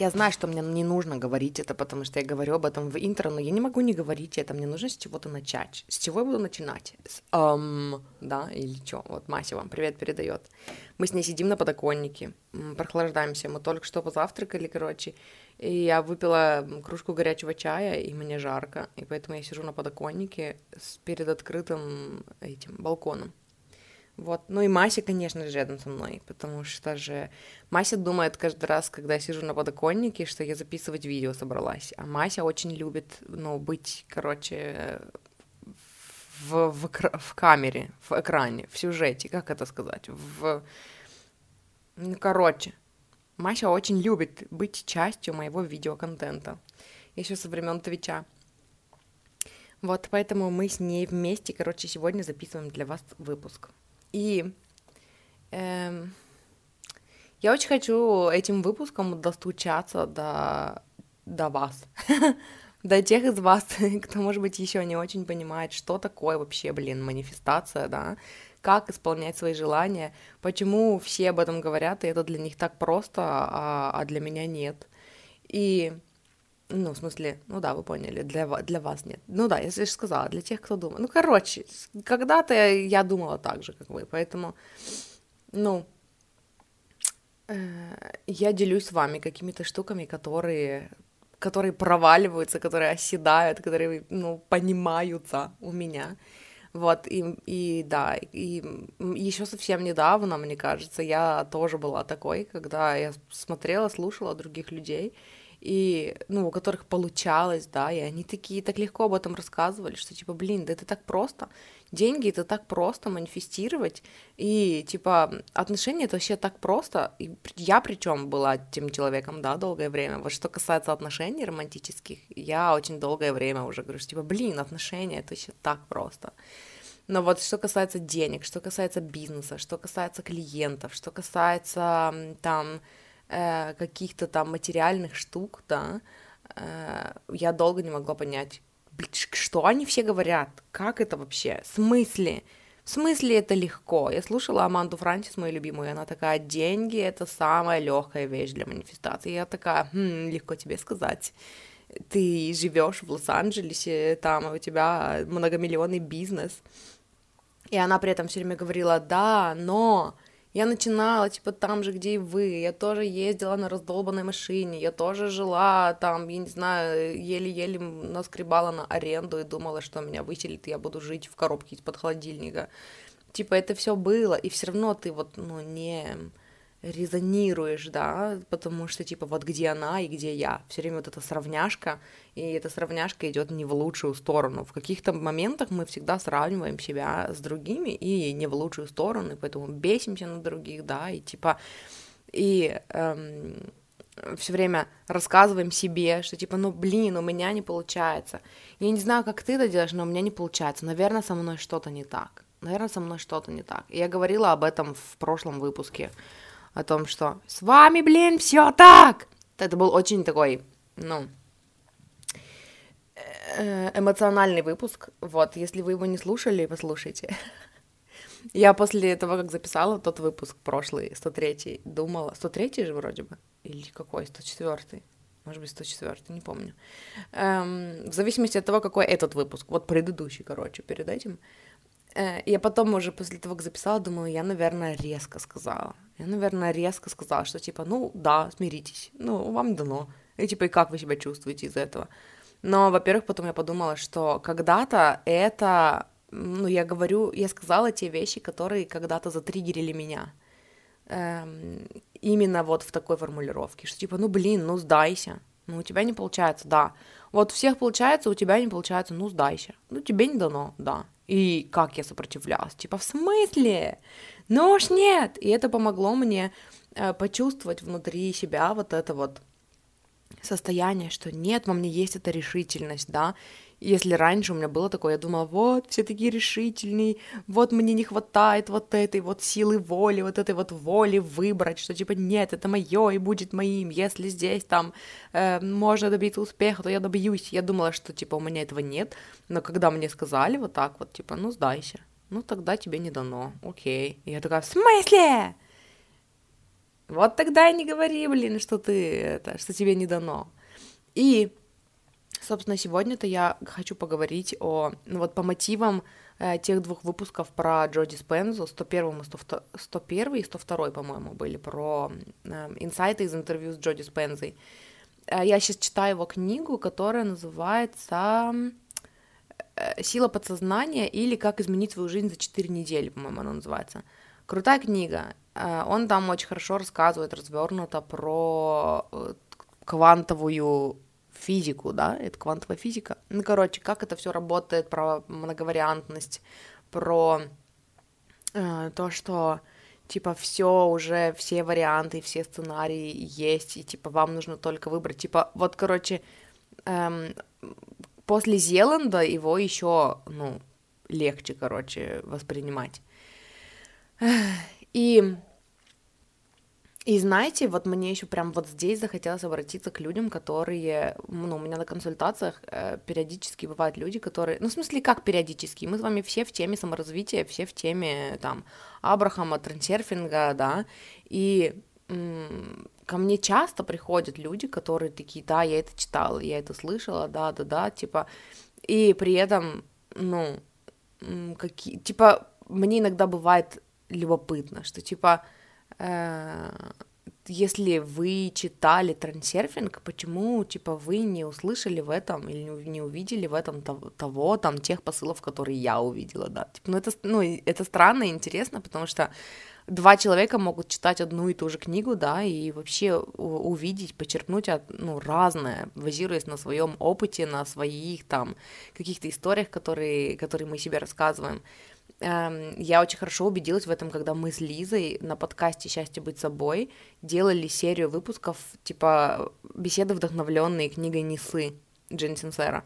Я знаю, что мне не нужно говорить это, потому что я говорю об этом в интро, но я не могу не говорить это. Мне нужно с чего-то начать. С чего я буду начинать? С um, да, или что? Вот Мася вам привет передает. Мы с ней сидим на подоконнике, прохлаждаемся. Мы только что позавтракали, короче. И я выпила кружку горячего чая, и мне жарко. И поэтому я сижу на подоконнике перед открытым этим балконом. Вот. Ну и Мася, конечно же, рядом со мной, потому что же Мася думает каждый раз, когда я сижу на подоконнике, что я записывать видео собралась. А Мася очень любит, ну, быть, короче, в, в, в камере, в экране, в сюжете, как это сказать, в... Ну, короче, Мася очень любит быть частью моего видеоконтента. Еще со времен Твича. Вот, поэтому мы с ней вместе, короче, сегодня записываем для вас выпуск. И эм, я очень хочу этим выпуском достучаться до, до вас, до тех из вас, кто, может быть, еще не очень понимает, что такое вообще, блин, манифестация, да, как исполнять свои желания, почему все об этом говорят, и это для них так просто, а, а для меня нет. И ну, в смысле, ну да, вы поняли, для, для вас нет. Ну да, я же сказала, для тех, кто думает. Ну, короче, когда-то я думала так же, как вы, поэтому, ну, э, я делюсь с вами какими-то штуками, которые, которые проваливаются, которые оседают, которые, ну, понимаются у меня. Вот, и, и да, и еще совсем недавно, мне кажется, я тоже была такой, когда я смотрела, слушала других людей, и, ну, у которых получалось, да, и они такие так легко об этом рассказывали, что, типа, блин, да это так просто, деньги это так просто манифестировать, и, типа, отношения это вообще так просто, и я причем была тем человеком, да, долгое время, вот что касается отношений романтических, я очень долгое время уже говорю, что, типа, блин, отношения это вообще так просто, но вот что касается денег, что касается бизнеса, что касается клиентов, что касается, там, э, каких-то там материальных штук, да, э, я долго не могла понять, что они все говорят, как это вообще, в смысле, в смысле это легко? Я слушала Аманду Франсис, мою любимую, и она такая, деньги — это самая легкая вещь для манифестации. Я такая, хм, легко тебе сказать. Ты живешь в Лос-Анджелесе, там у тебя многомиллионный бизнес. И она при этом все время говорила, да, но я начинала, типа, там же, где и вы. Я тоже ездила на раздолбанной машине. Я тоже жила там, я не знаю, еле-еле наскребала на аренду и думала, что меня выселит, и я буду жить в коробке из-под холодильника. Типа, это все было, и все равно ты вот, ну, не резонируешь, да, потому что, типа, вот где она и где я. Все время вот эта сравняшка, и эта сравняшка идет не в лучшую сторону. В каких-то моментах мы всегда сравниваем себя с другими и не в лучшую сторону, и поэтому бесимся на других, да, и типа, и эм, все время рассказываем себе, что типа, ну блин, у меня не получается. Я не знаю, как ты это делаешь, но у меня не получается. Наверное, со мной что-то не так. Наверное, со мной что-то не так. Я говорила об этом в прошлом выпуске о том, что с вами, блин, все так. Это был очень такой, ну, э, эмоциональный выпуск. Вот, если вы его не слушали, послушайте. Я после того, как записала тот выпуск прошлый, 103 думала... 103 же вроде бы? Или какой? 104 может быть, 104 не помню. Эм, в зависимости от того, какой этот выпуск. Вот предыдущий, короче, перед этим. Э, я потом уже после того, как записала, думала, я, наверное, резко сказала. Я, наверное, резко сказала, что типа, ну да, смиритесь, ну вам дано. И типа, и как вы себя чувствуете из этого? Но, во-первых, потом я подумала, что когда-то это, ну, я говорю, я сказала те вещи, которые когда-то затриггерили меня. Эм, именно вот в такой формулировке, что типа, ну, блин, ну, сдайся, ну, у тебя не получается, да. Вот у всех получается, у тебя не получается, ну, сдайся. Ну, тебе не дано, да. И как я сопротивлялась? Типа, в смысле? Ну уж нет! И это помогло мне э, почувствовать внутри себя вот это вот состояние, что нет, во мне есть эта решительность, да, Если раньше у меня было такое, я думала, вот, все такие решительные, вот мне не хватает вот этой вот силы воли, вот этой вот воли выбрать, что типа нет, это мое и будет моим, если здесь там э, можно добиться успеха, то я добьюсь. Я думала, что типа у меня этого нет, но когда мне сказали вот так вот, типа, ну сдайся, ну тогда тебе не дано, окей. И я такая, в смысле? Вот тогда и не говори, блин, что ты это, что тебе не дано. И Собственно, сегодня-то я хочу поговорить о, ну вот по мотивам э, тех двух выпусков про Джоди Спензу, 101 и 102, 101 и 102, по-моему, были про э, инсайты из интервью с Джоди Спензой. Э, я сейчас читаю его книгу, которая называется э, «Сила подсознания» или «Как изменить свою жизнь за 4 недели», по-моему, она называется. Крутая книга. Э, он там очень хорошо рассказывает, развернуто про э, квантовую физику, да, это квантовая физика. Ну, короче, как это все работает, про многовариантность, про э, то, что типа все уже, все варианты, все сценарии есть, и типа вам нужно только выбрать. Типа, вот, короче, эм, после Зеланда его еще, ну, легче, короче, воспринимать. И и знаете, вот мне еще прям вот здесь захотелось обратиться к людям, которые, ну, у меня на консультациях э, периодически бывают люди, которые, ну, в смысле, как периодически, мы с вами все в теме саморазвития, все в теме, там, Абрахама, трансерфинга, да, и м- ко мне часто приходят люди, которые такие, да, я это читала, я это слышала, да, да, да, типа, и при этом, ну, какие, типа, мне иногда бывает любопытно, что, типа, если вы читали трансерфинг, почему, типа, вы не услышали в этом или не увидели в этом того, того там, тех посылов, которые я увидела, да, типа, ну, это, ну, это странно и интересно, потому что два человека могут читать одну и ту же книгу, да, и вообще увидеть, почерпнуть от, ну, разное, базируясь на своем опыте, на своих там каких-то историях, которые, которые мы себе рассказываем. Эм, я очень хорошо убедилась в этом, когда мы с Лизой на подкасте «Счастье быть собой» делали серию выпусков, типа беседы, вдохновленные книгой Несы Джен Синсера.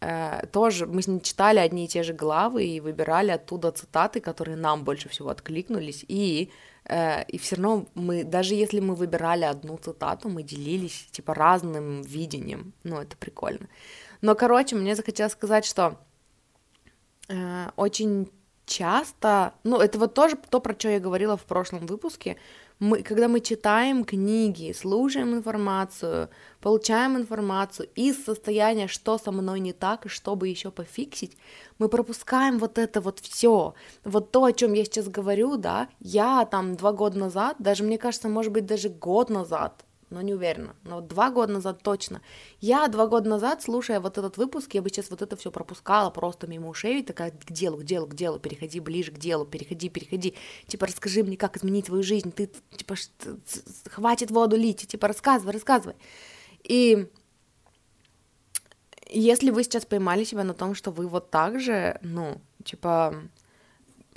Э, тоже мы с ней читали одни и те же главы и выбирали оттуда цитаты, которые нам больше всего откликнулись, и э, и все равно мы, даже если мы выбирали одну цитату, мы делились, типа, разным видением, ну, это прикольно. Но, короче, мне захотелось сказать, что э, очень часто, ну, это вот тоже то, про что я говорила в прошлом выпуске, мы, когда мы читаем книги, слушаем информацию, получаем информацию из состояния, что со мной не так и что бы еще пофиксить, мы пропускаем вот это вот все. Вот то, о чем я сейчас говорю, да, я там два года назад, даже мне кажется, может быть, даже год назад, но не уверена. Но вот два года назад точно. Я два года назад, слушая вот этот выпуск, я бы сейчас вот это все пропускала просто мимо ушей, и такая к делу, к делу, к делу, переходи ближе к делу, переходи, переходи. Типа, расскажи мне, как изменить твою жизнь, ты, типа, хватит воду лить, типа, рассказывай, рассказывай. И если вы сейчас поймали себя на том, что вы вот так же, ну, типа,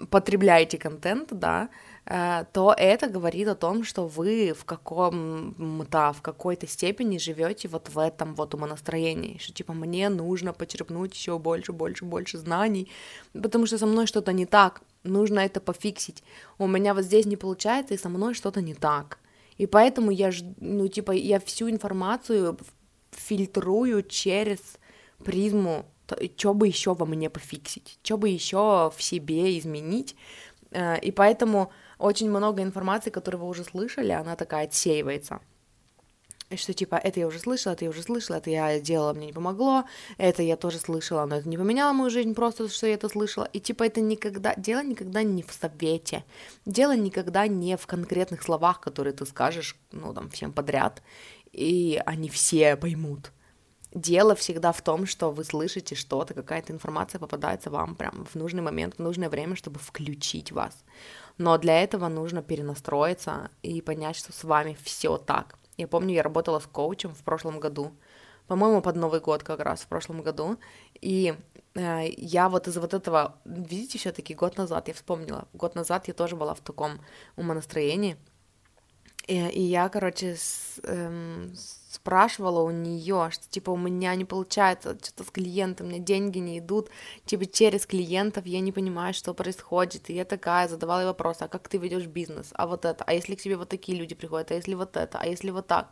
потребляете контент, да, то это говорит о том, что вы в каком-то, в какой-то степени живете вот в этом вот умонастроении, что типа мне нужно почерпнуть еще больше, больше, больше знаний, потому что со мной что-то не так, нужно это пофиксить. У меня вот здесь не получается, и со мной что-то не так. И поэтому я, ну, типа, я всю информацию фильтрую через призму, что бы еще во мне пофиксить, что бы еще в себе изменить. Э, и поэтому очень много информации, которую вы уже слышали, она такая отсеивается. И что типа, это я уже слышала, это я уже слышала, это я делала, мне не помогло, это я тоже слышала, но это не поменяло мою жизнь, просто что я это слышала. И типа это никогда, дело никогда не в совете, дело никогда не в конкретных словах, которые ты скажешь, ну там, всем подряд, и они все поймут. Дело всегда в том, что вы слышите что-то, какая-то информация попадается вам прям в нужный момент, в нужное время, чтобы включить вас. Но для этого нужно перенастроиться и понять, что с вами все так. Я помню, я работала с коучем в прошлом году, по-моему, под Новый год как раз в прошлом году, и э, я вот из вот этого, видите, все-таки год назад я вспомнила, год назад я тоже была в таком умонастроении, И, и я, короче, с, эм, спрашивала у нее, что типа у меня не получается что-то с клиентом, у меня деньги не идут, типа через клиентов я не понимаю, что происходит. И я такая задавала ей вопросы, а как ты ведешь бизнес, а вот это, а если к тебе вот такие люди приходят, а если вот это, а если вот так.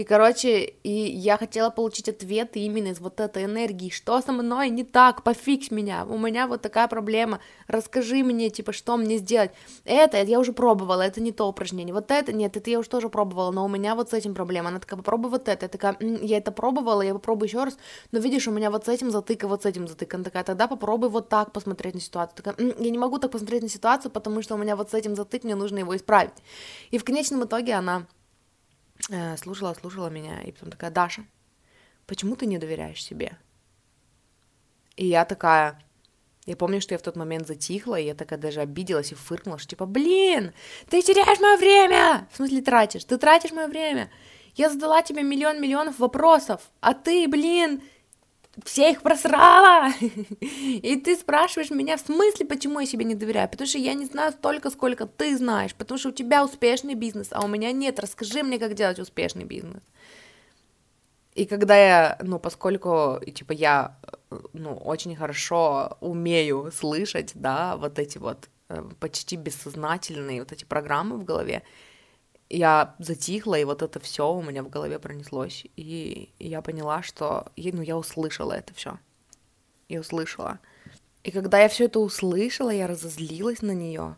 И, короче, и я хотела получить ответы именно из вот этой энергии. Что со мной не так? Пофикс меня. У меня вот такая проблема. Расскажи мне, типа, что мне сделать. Это, я уже пробовала, это не то упражнение. Вот это, нет, это я уже тоже пробовала, но у меня вот с этим проблема. Она такая, попробуй вот это. Я такая, М, я это пробовала, я попробую еще раз. Но видишь, у меня вот с этим затыка, вот с этим затык. Она такая, тогда попробуй вот так посмотреть на ситуацию. Такая, М, я не могу так посмотреть на ситуацию, потому что у меня вот с этим затык, мне нужно его исправить. И в конечном итоге она слушала, слушала меня, и потом такая, Даша, почему ты не доверяешь себе? И я такая, я помню, что я в тот момент затихла, и я такая даже обиделась и фыркнула, что типа, блин, ты теряешь мое время! В смысле тратишь? Ты тратишь мое время! Я задала тебе миллион миллионов вопросов, а ты, блин, все их просрала. И ты спрашиваешь меня, в смысле, почему я себе не доверяю? Потому что я не знаю столько, сколько ты знаешь, потому что у тебя успешный бизнес, а у меня нет. Расскажи мне, как делать успешный бизнес. И когда я, ну, поскольку, типа, я, ну, очень хорошо умею слышать, да, вот эти вот э, почти бессознательные вот эти программы в голове, я затихла, и вот это все у меня в голове пронеслось. И, я поняла, что ну, я услышала это все. Я услышала. И когда я все это услышала, я разозлилась на нее.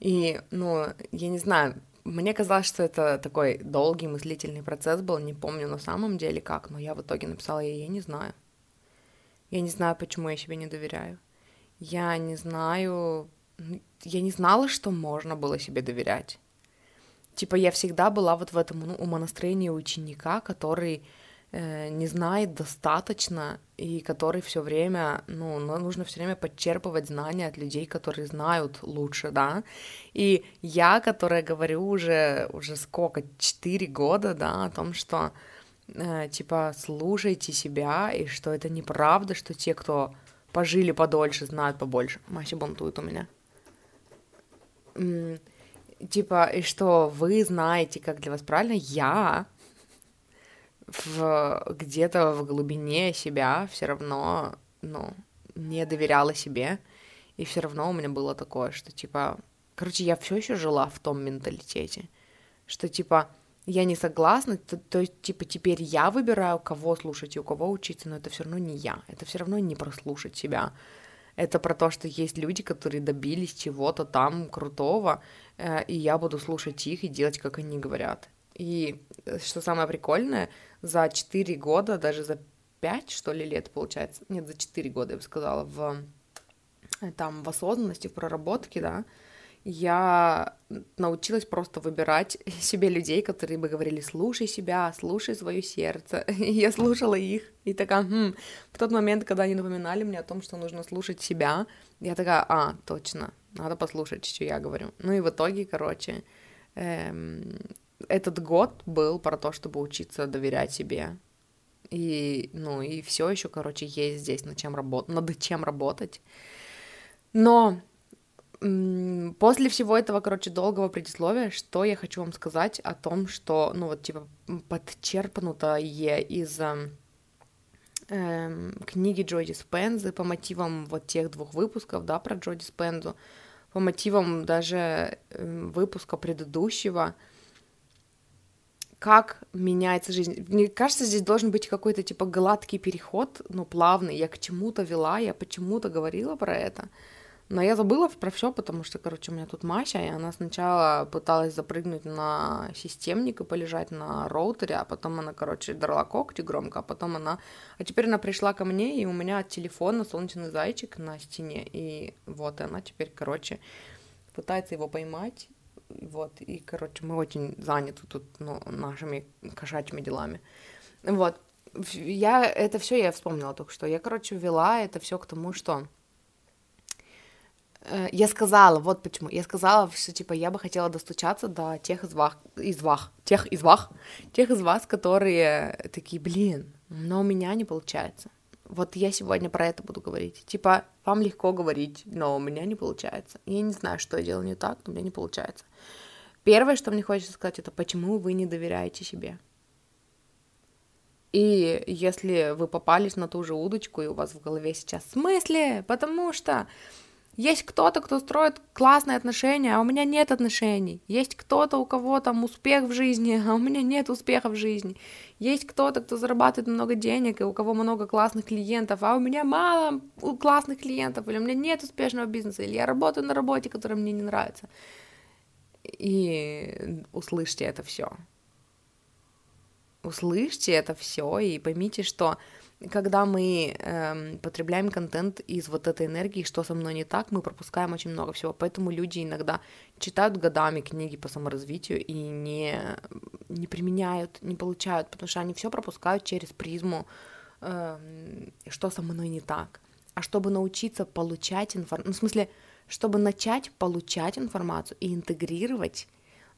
И, ну, я не знаю, мне казалось, что это такой долгий мыслительный процесс был, не помню на самом деле как, но я в итоге написала ей, я не знаю. Я не знаю, почему я себе не доверяю. Я не знаю... Я не знала, что можно было себе доверять типа я всегда была вот в этом ну, умонастроении ученика, который э, не знает достаточно и который все время, ну, нужно все время подчерпывать знания от людей, которые знают лучше, да. И я, которая говорю уже, уже сколько, четыре года, да, о том, что э, типа слушайте себя, и что это неправда, что те, кто пожили подольше, знают побольше. Мася бунтует у меня типа, и что вы знаете, как для вас правильно, я в, где-то в глубине себя все равно, ну, не доверяла себе, и все равно у меня было такое, что, типа, короче, я все еще жила в том менталитете, что, типа, я не согласна, то, то есть, типа, теперь я выбираю, кого слушать и у кого учиться, но это все равно не я, это все равно не прослушать себя, это про то, что есть люди, которые добились чего-то там крутого, э, и я буду слушать их и делать, как они говорят. И э, что самое прикольное, за 4 года, даже за 5, что ли, лет, получается, нет, за 4 года, я бы сказала, в, э, там, в осознанности, в проработке, да, я научилась просто выбирать себе людей, которые бы говорили, слушай себя, слушай свое сердце. Я слушала их, и такая, хм. в тот момент, когда они напоминали мне о том, что нужно слушать себя, я такая, а, точно, надо послушать, что я говорю. Ну и в итоге, короче, эм, этот год был про то, чтобы учиться доверять себе. И, ну, и все еще, короче, есть здесь над чем, работать, над чем работать. Но После всего этого, короче, долгого предисловия, что я хочу вам сказать о том, что, ну вот, типа, подчерпнутое из э, книги Джоди Спензы по мотивам вот тех двух выпусков, да, про Джоди Спензу, по мотивам даже э, выпуска предыдущего, как меняется жизнь. Мне кажется, здесь должен быть какой-то, типа, гладкий переход, ну, плавный. Я к чему-то вела, я почему-то говорила про это, но я забыла про все, потому что, короче, у меня тут Мася, и она сначала пыталась запрыгнуть на системник и полежать на роутере, а потом она, короче, драла когти громко, а потом она... А теперь она пришла ко мне, и у меня от телефона солнечный зайчик на стене, и вот, и она теперь, короче, пытается его поймать, вот, и, короче, мы очень заняты тут, ну, нашими кошачьими делами. Вот, я, это все я вспомнила только что. Я, короче, ввела это все к тому, что я сказала, вот почему, я сказала, что, типа, я бы хотела достучаться до тех из вас, из вас, тех из вас, тех из вас, которые такие, блин, но у меня не получается. Вот я сегодня про это буду говорить. Типа, вам легко говорить, но у меня не получается. Я не знаю, что я делаю не так, но у меня не получается. Первое, что мне хочется сказать, это почему вы не доверяете себе. И если вы попались на ту же удочку, и у вас в голове сейчас в смысле, потому что есть кто-то, кто строит классные отношения, а у меня нет отношений. Есть кто-то, у кого там успех в жизни, а у меня нет успеха в жизни. Есть кто-то, кто зарабатывает много денег, и у кого много классных клиентов, а у меня мало классных клиентов, или у меня нет успешного бизнеса, или я работаю на работе, которая мне не нравится. И услышьте это все услышьте это все и поймите, что когда мы эм, потребляем контент из вот этой энергии, что со мной не так, мы пропускаем очень много всего. Поэтому люди иногда читают годами книги по саморазвитию и не, не применяют, не получают, потому что они все пропускают через призму, эм, что со мной не так. А чтобы научиться получать информацию, ну, в смысле, чтобы начать получать информацию и интегрировать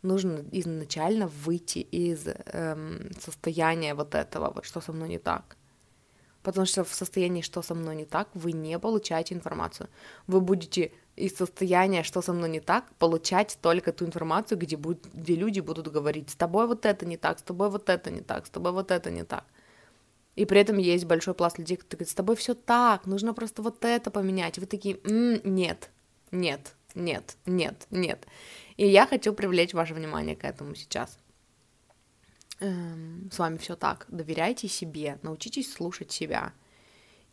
нужно изначально выйти из эм, состояния вот этого, вот что со мной не так. Потому что в состоянии, что со мной не так, вы не получаете информацию. Вы будете из состояния, что со мной не так, получать только ту информацию, где, будет, где люди будут говорить, с тобой вот это не так, с тобой вот это не так, с тобой вот это не так. И при этом есть большой пласт людей, которые говорят, с тобой все так, нужно просто вот это поменять. Вы такие, м-м, нет, нет, нет, нет, нет. И я хочу привлечь ваше внимание к этому сейчас. Эм, с вами все так. Доверяйте себе, научитесь слушать себя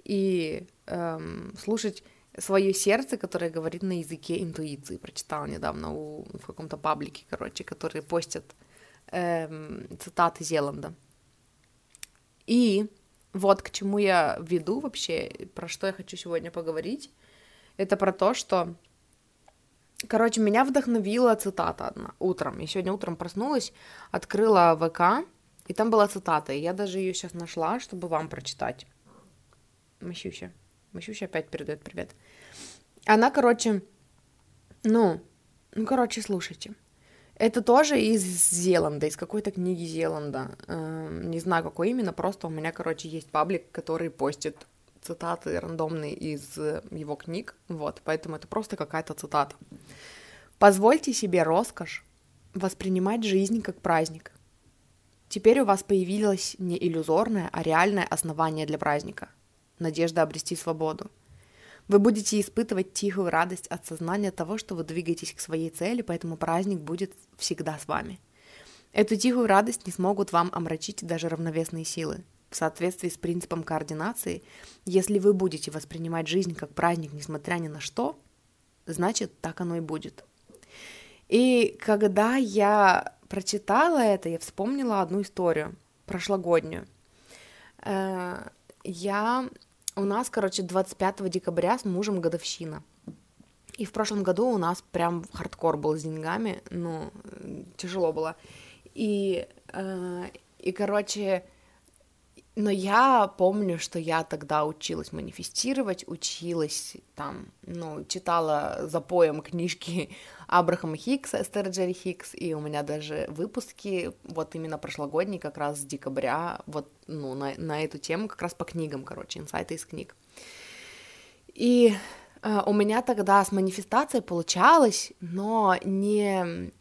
и эм, слушать свое сердце, которое говорит на языке интуиции. Прочитала недавно у, в каком-то паблике, короче, которые постят эм, цитаты Зеланда. И вот к чему я веду вообще, про что я хочу сегодня поговорить, это про то, что Короче, меня вдохновила цитата одна утром. Я сегодня утром проснулась, открыла ВК, и там была цитата. И я даже ее сейчас нашла, чтобы вам прочитать. Мащуща. Мащуща опять передает привет. Она, короче, ну, ну, короче, слушайте. Это тоже из Зеланда, из какой-то книги Зеланда. Эм, не знаю, какой именно, просто у меня, короче, есть паблик, который постит цитаты рандомные из э, его книг, вот, поэтому это просто какая-то цитата. Позвольте себе роскошь воспринимать жизнь как праздник. Теперь у вас появилось не иллюзорное, а реальное основание для праздника – надежда обрести свободу. Вы будете испытывать тихую радость от сознания того, что вы двигаетесь к своей цели, поэтому праздник будет всегда с вами. Эту тихую радость не смогут вам омрачить даже равновесные силы – соответствии с принципом координации, если вы будете воспринимать жизнь как праздник, несмотря ни на что, значит, так оно и будет. И когда я прочитала это, я вспомнила одну историю прошлогоднюю. Э, я... У нас, короче, 25 декабря с мужем годовщина. И в прошлом году у нас прям хардкор был с деньгами, ну, тяжело было. И, э, и короче, но я помню, что я тогда училась манифестировать, училась там, ну, читала за поем книжки Абрахама Хикса, Эстер Джерри Хикс, и у меня даже выпуски, вот именно прошлогодние, как раз с декабря, вот, ну, на, на эту тему, как раз по книгам, короче, инсайты из книг. И э, у меня тогда с манифестацией получалось, но не,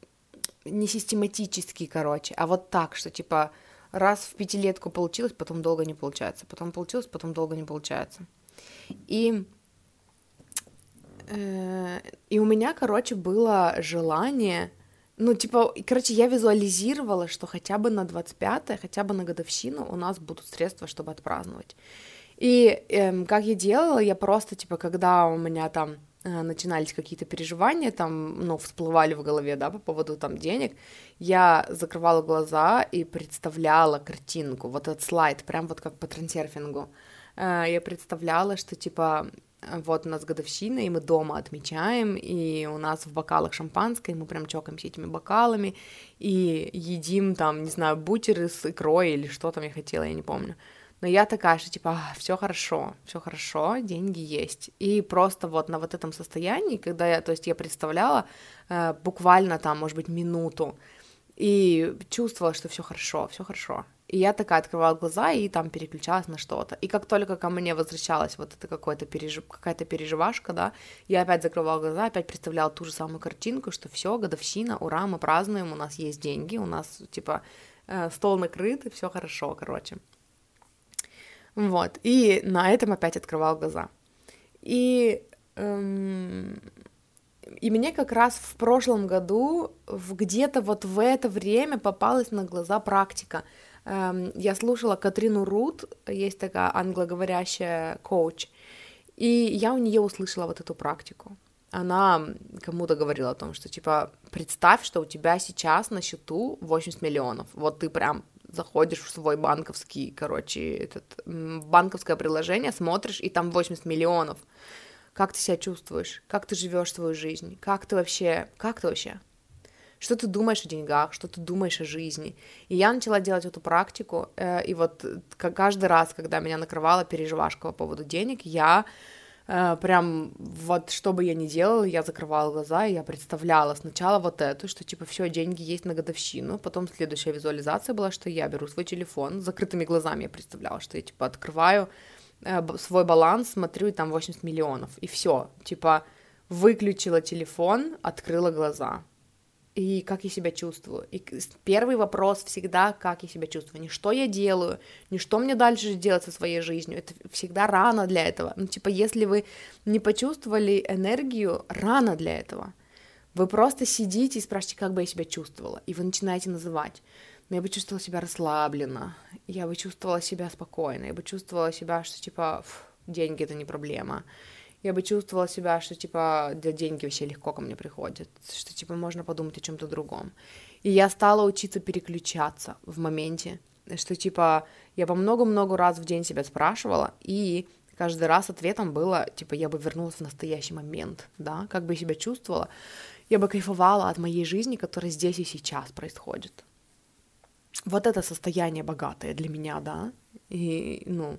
не систематически, короче, а вот так, что, типа, раз в пятилетку получилось, потом долго не получается, потом получилось, потом долго не получается. И э, и у меня, короче, было желание, ну, типа, короче, я визуализировала, что хотя бы на 25-е, хотя бы на годовщину у нас будут средства, чтобы отпраздновать. И э, как я делала, я просто, типа, когда у меня там начинались какие-то переживания, там, ну, всплывали в голове, да, по поводу там денег, я закрывала глаза и представляла картинку, вот этот слайд, прям вот как по трансерфингу. Э, я представляла, что, типа, вот у нас годовщина, и мы дома отмечаем, и у нас в бокалах шампанское, и мы прям чокаемся этими бокалами, и едим там, не знаю, бутеры с икрой или что там я хотела, я не помню. Но я такая, что типа, все хорошо, все хорошо, деньги есть. И просто вот на вот этом состоянии, когда я, то есть я представляла э, буквально там, может быть, минуту, и чувствовала, что все хорошо, все хорошо. И я такая открывала глаза и там переключалась на что-то. И как только ко мне возвращалась вот это какое-то пережив... какая-то переживашка, да, я опять закрывала глаза, опять представляла ту же самую картинку, что все, годовщина, ура, мы празднуем, у нас есть деньги, у нас, типа, э, стол накрыт, и все хорошо, короче. Вот, и на этом опять открывал глаза. И, эм, и мне как раз в прошлом году, где-то вот в это время попалась на глаза практика. Эм, я слушала Катрину Рут, есть такая англоговорящая коуч, и я у нее услышала вот эту практику. Она кому-то говорила о том, что, типа, представь, что у тебя сейчас на счету 80 миллионов. Вот ты прям заходишь в свой банковский, короче, этот, банковское приложение, смотришь, и там 80 миллионов. Как ты себя чувствуешь? Как ты живешь свою жизнь? Как ты вообще... Как ты вообще? Что ты думаешь о деньгах? Что ты думаешь о жизни? И я начала делать эту практику, э, и вот каждый раз, когда меня накрывала переживашка по поводу денег, я Э, прям вот что бы я ни делала, я закрывала глаза, и я представляла сначала вот эту, что типа все, деньги есть на годовщину, потом следующая визуализация была, что я беру свой телефон, с закрытыми глазами я представляла, что я типа открываю э, свой баланс, смотрю, и там 80 миллионов, и все, типа выключила телефон, открыла глаза, и как я себя чувствую. И первый вопрос всегда, как я себя чувствую. Не что я делаю, не что мне дальше делать со своей жизнью. Это всегда рано для этого. Ну, типа, если вы не почувствовали энергию, рано для этого. Вы просто сидите и спрашиваете, как бы я себя чувствовала, и вы начинаете называть. Но я бы чувствовала себя расслабленно, я бы чувствовала себя спокойно, я бы чувствовала себя, что, типа, деньги — это не проблема, я бы чувствовала себя, что, типа, для деньги вообще легко ко мне приходят, что, типа, можно подумать о чем-то другом. И я стала учиться переключаться в моменте, что, типа, я по много-много раз в день себя спрашивала, и каждый раз ответом было, типа, я бы вернулась в настоящий момент, да, как бы себя чувствовала, я бы кайфовала от моей жизни, которая здесь и сейчас происходит. Вот это состояние богатое для меня, да, и, ну,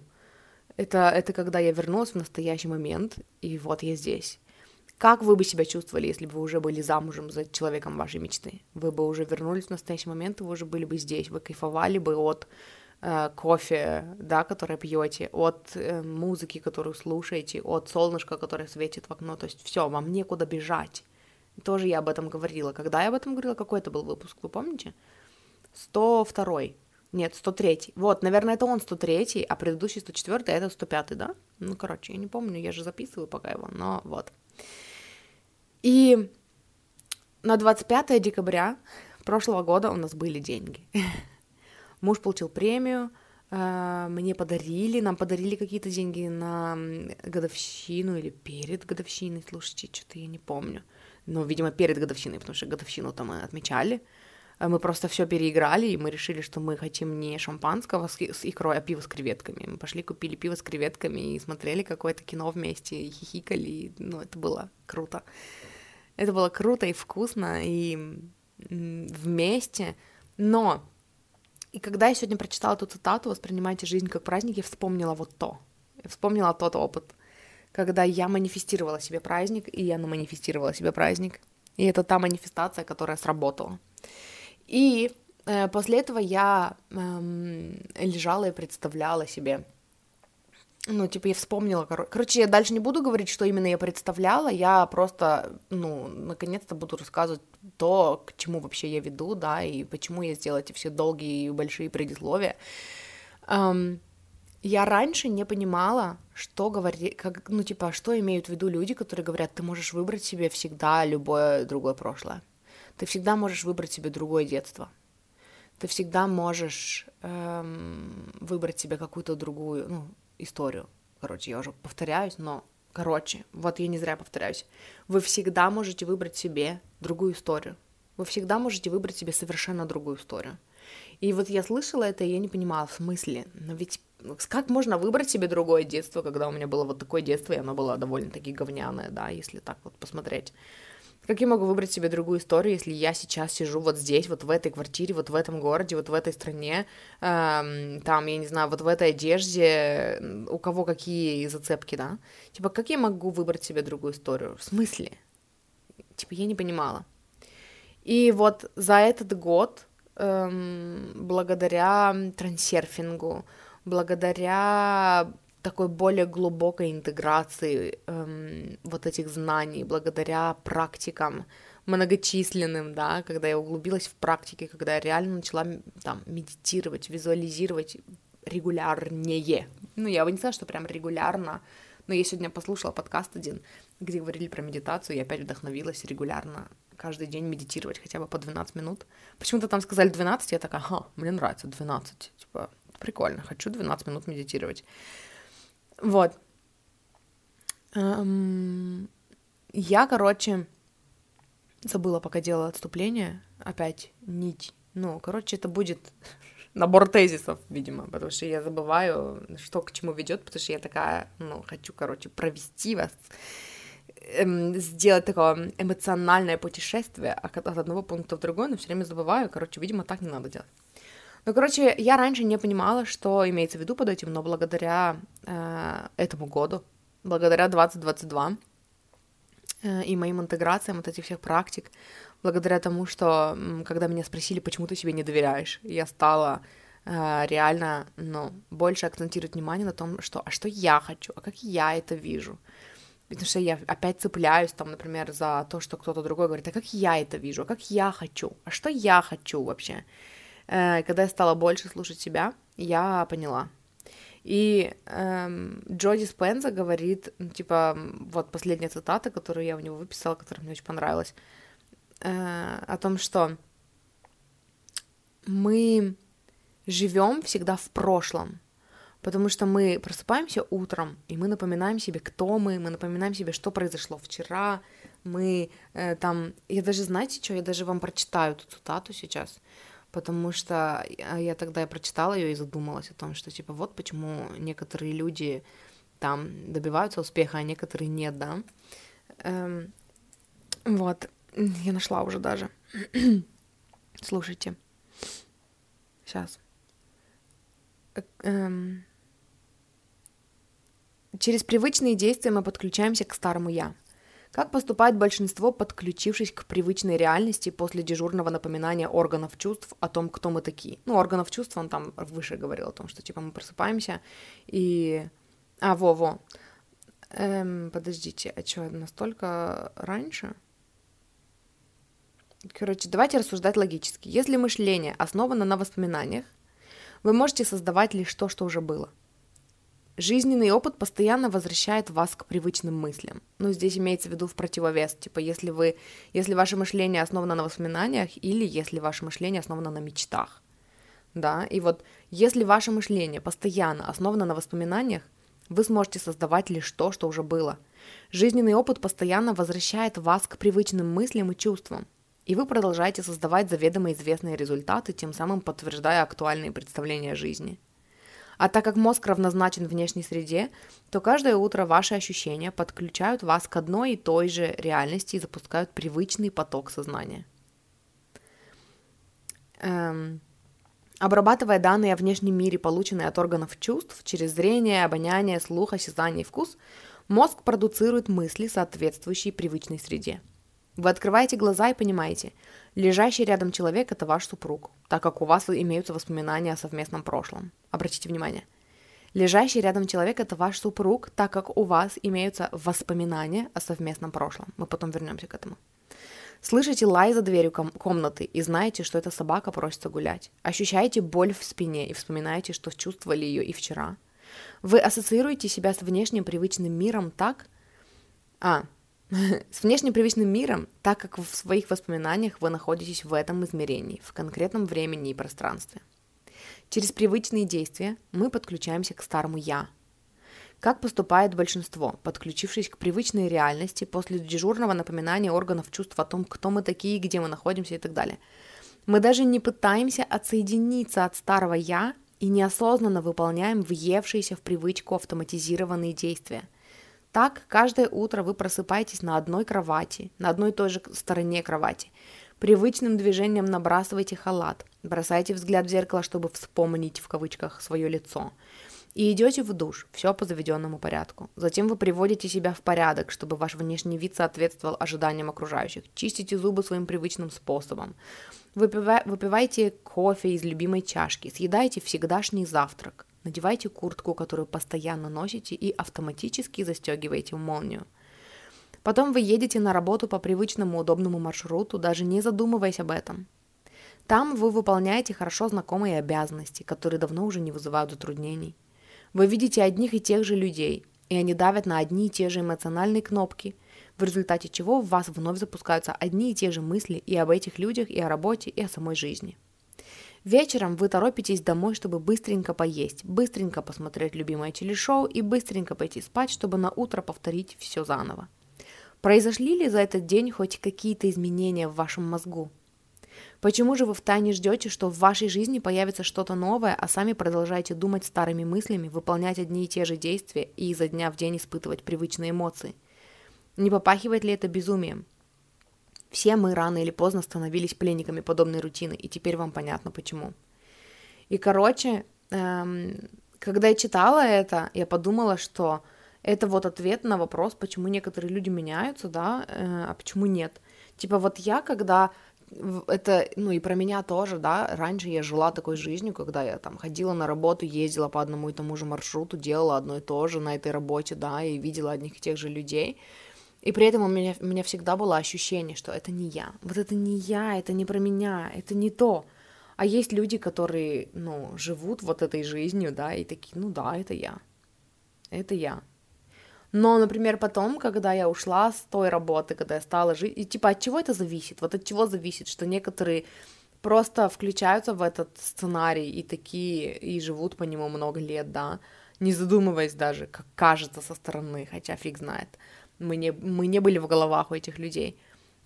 это, это когда я вернулась в настоящий момент, и вот я здесь. Как вы бы себя чувствовали, если бы вы уже были замужем за человеком вашей мечты? Вы бы уже вернулись в настоящий момент, и вы уже были бы здесь, вы кайфовали бы от э, кофе, да, которое пьете, от э, музыки, которую слушаете, от солнышка, которое светит в окно. То есть все, вам некуда бежать. Тоже я об этом говорила. Когда я об этом говорила, какой это был выпуск, вы помните? 102 нет, 103. Вот, наверное, это он 103, а предыдущий 104, а это 105, да? Ну, короче, я не помню, я же записываю пока его, но вот. И на 25 декабря прошлого года у нас были деньги. Муж получил премию, э, мне подарили, нам подарили какие-то деньги на годовщину или перед годовщиной, слушайте, что-то я не помню. Но, видимо, перед годовщиной, потому что годовщину там мы отмечали. Мы просто все переиграли, и мы решили, что мы хотим не шампанского с, с икрой, а пиво с креветками. Мы пошли, купили пиво с креветками и смотрели какое-то кино вместе, и хихикали, и, ну, это было круто. Это было круто и вкусно, и вместе, но и когда я сегодня прочитала эту цитату «Воспринимайте жизнь как праздник», я вспомнила вот то. Я вспомнила тот опыт, когда я манифестировала себе праздник, и я наманифестировала себе праздник. И это та манифестация, которая сработала. И э, после этого я э, лежала и представляла себе ну, типа, я вспомнила, кор... короче, я дальше не буду говорить, что именно я представляла, я просто, ну, наконец-то буду рассказывать то, к чему вообще я веду, да, и почему я сделала эти все долгие и большие предисловия. Um, я раньше не понимала, что говорит, как, ну, типа, что имеют в виду люди, которые говорят, ты можешь выбрать себе всегда любое другое прошлое. Ты всегда можешь выбрать себе другое детство. Ты всегда можешь эм, выбрать себе какую-то другую ну, историю. Короче, я уже повторяюсь, но короче, вот я не зря повторяюсь. Вы всегда можете выбрать себе другую историю. Вы всегда можете выбрать себе совершенно другую историю. И вот я слышала это, и я не понимала, в смысле, но ведь как можно выбрать себе другое детство, когда у меня было вот такое детство, и оно было довольно-таки говняное, да, если так вот посмотреть. Как я могу выбрать себе другую историю, если я сейчас сижу вот здесь, вот в этой квартире, вот в этом городе, вот в этой стране, эм, там, я не знаю, вот в этой одежде, у кого какие зацепки, да? Типа, как я могу выбрать себе другую историю? В смысле? Типа, я не понимала. И вот за этот год эм, благодаря трансерфингу, благодаря такой более глубокой интеграции эм, вот этих знаний, благодаря практикам многочисленным, да, когда я углубилась в практике, когда я реально начала там медитировать, визуализировать регулярнее. Ну, я бы не сказала, что прям регулярно, но я сегодня послушала подкаст один, где говорили про медитацию, и опять вдохновилась регулярно каждый день медитировать хотя бы по 12 минут. Почему-то там сказали 12, я такая, ага, мне нравится 12, типа, прикольно, хочу 12 минут медитировать. Вот. Эм, я, короче, забыла, пока делала отступление, опять нить. Ну, короче, это будет набор тезисов, видимо, потому что я забываю, что к чему ведет, потому что я такая, ну, хочу, короче, провести вас, эм, сделать такое эмоциональное путешествие от одного пункта в другой, но все время забываю, короче, видимо, так не надо делать. Ну, короче, я раньше не понимала, что имеется в виду под этим, но благодаря э, этому году, благодаря 2022 э, и моим интеграциям вот этих всех практик, благодаря тому, что когда меня спросили, почему ты себе не доверяешь, я стала э, реально, ну, больше акцентировать внимание на том, что, а что я хочу, а как я это вижу. Потому что я опять цепляюсь, там, например, за то, что кто-то другой говорит, а как я это вижу, а как я хочу, а что я хочу вообще. Э, когда я стала больше слушать себя, я поняла. И эм, Джоди Спенза говорит, типа, вот последняя цитата, которую я у него выписала, которая мне очень понравилась, э, о том, что мы живем всегда в прошлом, потому что мы просыпаемся утром, и мы напоминаем себе, кто мы, мы напоминаем себе, что произошло вчера, мы э, там, я даже, знаете что, я даже вам прочитаю эту цитату сейчас, потому что я тогда я прочитала ее и задумалась о том, что типа вот почему некоторые люди там добиваются успеха, а некоторые нет, да. Эм, вот, я нашла уже даже. Слушайте. Сейчас. Э, эм... Через привычные действия мы подключаемся к старому «я». Как поступает большинство, подключившись к привычной реальности после дежурного напоминания органов чувств о том, кто мы такие? Ну, органов чувств, он там выше говорил о том, что, типа, мы просыпаемся и... А, во-во. Эм, подождите, а что, настолько раньше? Короче, давайте рассуждать логически. Если мышление основано на воспоминаниях, вы можете создавать лишь то, что уже было – Жизненный опыт постоянно возвращает вас к привычным мыслям. Ну, здесь имеется в виду в противовес, типа, если вы, если ваше мышление основано на воспоминаниях или если ваше мышление основано на мечтах, да, и вот если ваше мышление постоянно основано на воспоминаниях, вы сможете создавать лишь то, что уже было. Жизненный опыт постоянно возвращает вас к привычным мыслям и чувствам, и вы продолжаете создавать заведомо известные результаты, тем самым подтверждая актуальные представления о жизни – а так как мозг равнозначен внешней среде, то каждое утро ваши ощущения подключают вас к одной и той же реальности и запускают привычный поток сознания. Эм, обрабатывая данные о внешнем мире, полученные от органов чувств, через зрение, обоняние, слух, осязание и вкус, мозг продуцирует мысли, соответствующие привычной среде. Вы открываете глаза и понимаете, лежащий рядом человек – это ваш супруг, так как у вас имеются воспоминания о совместном прошлом. Обратите внимание. Лежащий рядом человек – это ваш супруг, так как у вас имеются воспоминания о совместном прошлом. Мы потом вернемся к этому. Слышите лай за дверью ком- комнаты и знаете, что эта собака просится гулять. Ощущаете боль в спине и вспоминаете, что чувствовали ее и вчера. Вы ассоциируете себя с внешним привычным миром так... А, с внешне привычным миром, так как в своих воспоминаниях вы находитесь в этом измерении, в конкретном времени и пространстве. Через привычные действия мы подключаемся к старому «я». Как поступает большинство, подключившись к привычной реальности после дежурного напоминания органов чувств о том, кто мы такие, где мы находимся и так далее. Мы даже не пытаемся отсоединиться от старого «я» и неосознанно выполняем въевшиеся в привычку автоматизированные действия – так, каждое утро вы просыпаетесь на одной кровати, на одной и той же стороне кровати. Привычным движением набрасываете халат, бросаете взгляд в зеркало, чтобы вспомнить в кавычках свое лицо. и идете в душ, все по заведенному порядку. Затем вы приводите себя в порядок, чтобы ваш внешний вид соответствовал ожиданиям окружающих. Чистите зубы своим привычным способом. Выпива... Выпивайте кофе из любимой чашки, съедайте всегдашний завтрак. Надевайте куртку, которую постоянно носите, и автоматически застегивайте молнию. Потом вы едете на работу по привычному удобному маршруту, даже не задумываясь об этом. Там вы выполняете хорошо знакомые обязанности, которые давно уже не вызывают затруднений. Вы видите одних и тех же людей, и они давят на одни и те же эмоциональные кнопки, в результате чего в вас вновь запускаются одни и те же мысли и об этих людях, и о работе, и о самой жизни. Вечером вы торопитесь домой, чтобы быстренько поесть, быстренько посмотреть любимое телешоу и быстренько пойти спать, чтобы на утро повторить все заново. Произошли ли за этот день хоть какие-то изменения в вашем мозгу? Почему же вы втайне ждете, что в вашей жизни появится что-то новое, а сами продолжаете думать старыми мыслями, выполнять одни и те же действия и изо дня в день испытывать привычные эмоции? Не попахивает ли это безумием? Все мы рано или поздно становились пленниками подобной рутины, и теперь вам понятно почему. И, короче, эм, когда я читала это, я подумала, что это вот ответ на вопрос, почему некоторые люди меняются, да, э, а почему нет. Типа вот я, когда это, ну и про меня тоже, да, раньше я жила такой жизнью, когда я там ходила на работу, ездила по одному и тому же маршруту, делала одно и то же на этой работе, да, и видела одних и тех же людей, и при этом у меня, у меня всегда было ощущение, что это не я. Вот это не я, это не про меня, это не то. А есть люди, которые, ну, живут вот этой жизнью, да, и такие, ну да, это я. Это я. Но, например, потом, когда я ушла с той работы, когда я стала жить, и типа от чего это зависит? Вот от чего зависит, что некоторые просто включаются в этот сценарий и такие, и живут по нему много лет, да, не задумываясь даже, как кажется со стороны, хотя фиг знает. Мы не, мы не были в головах у этих людей.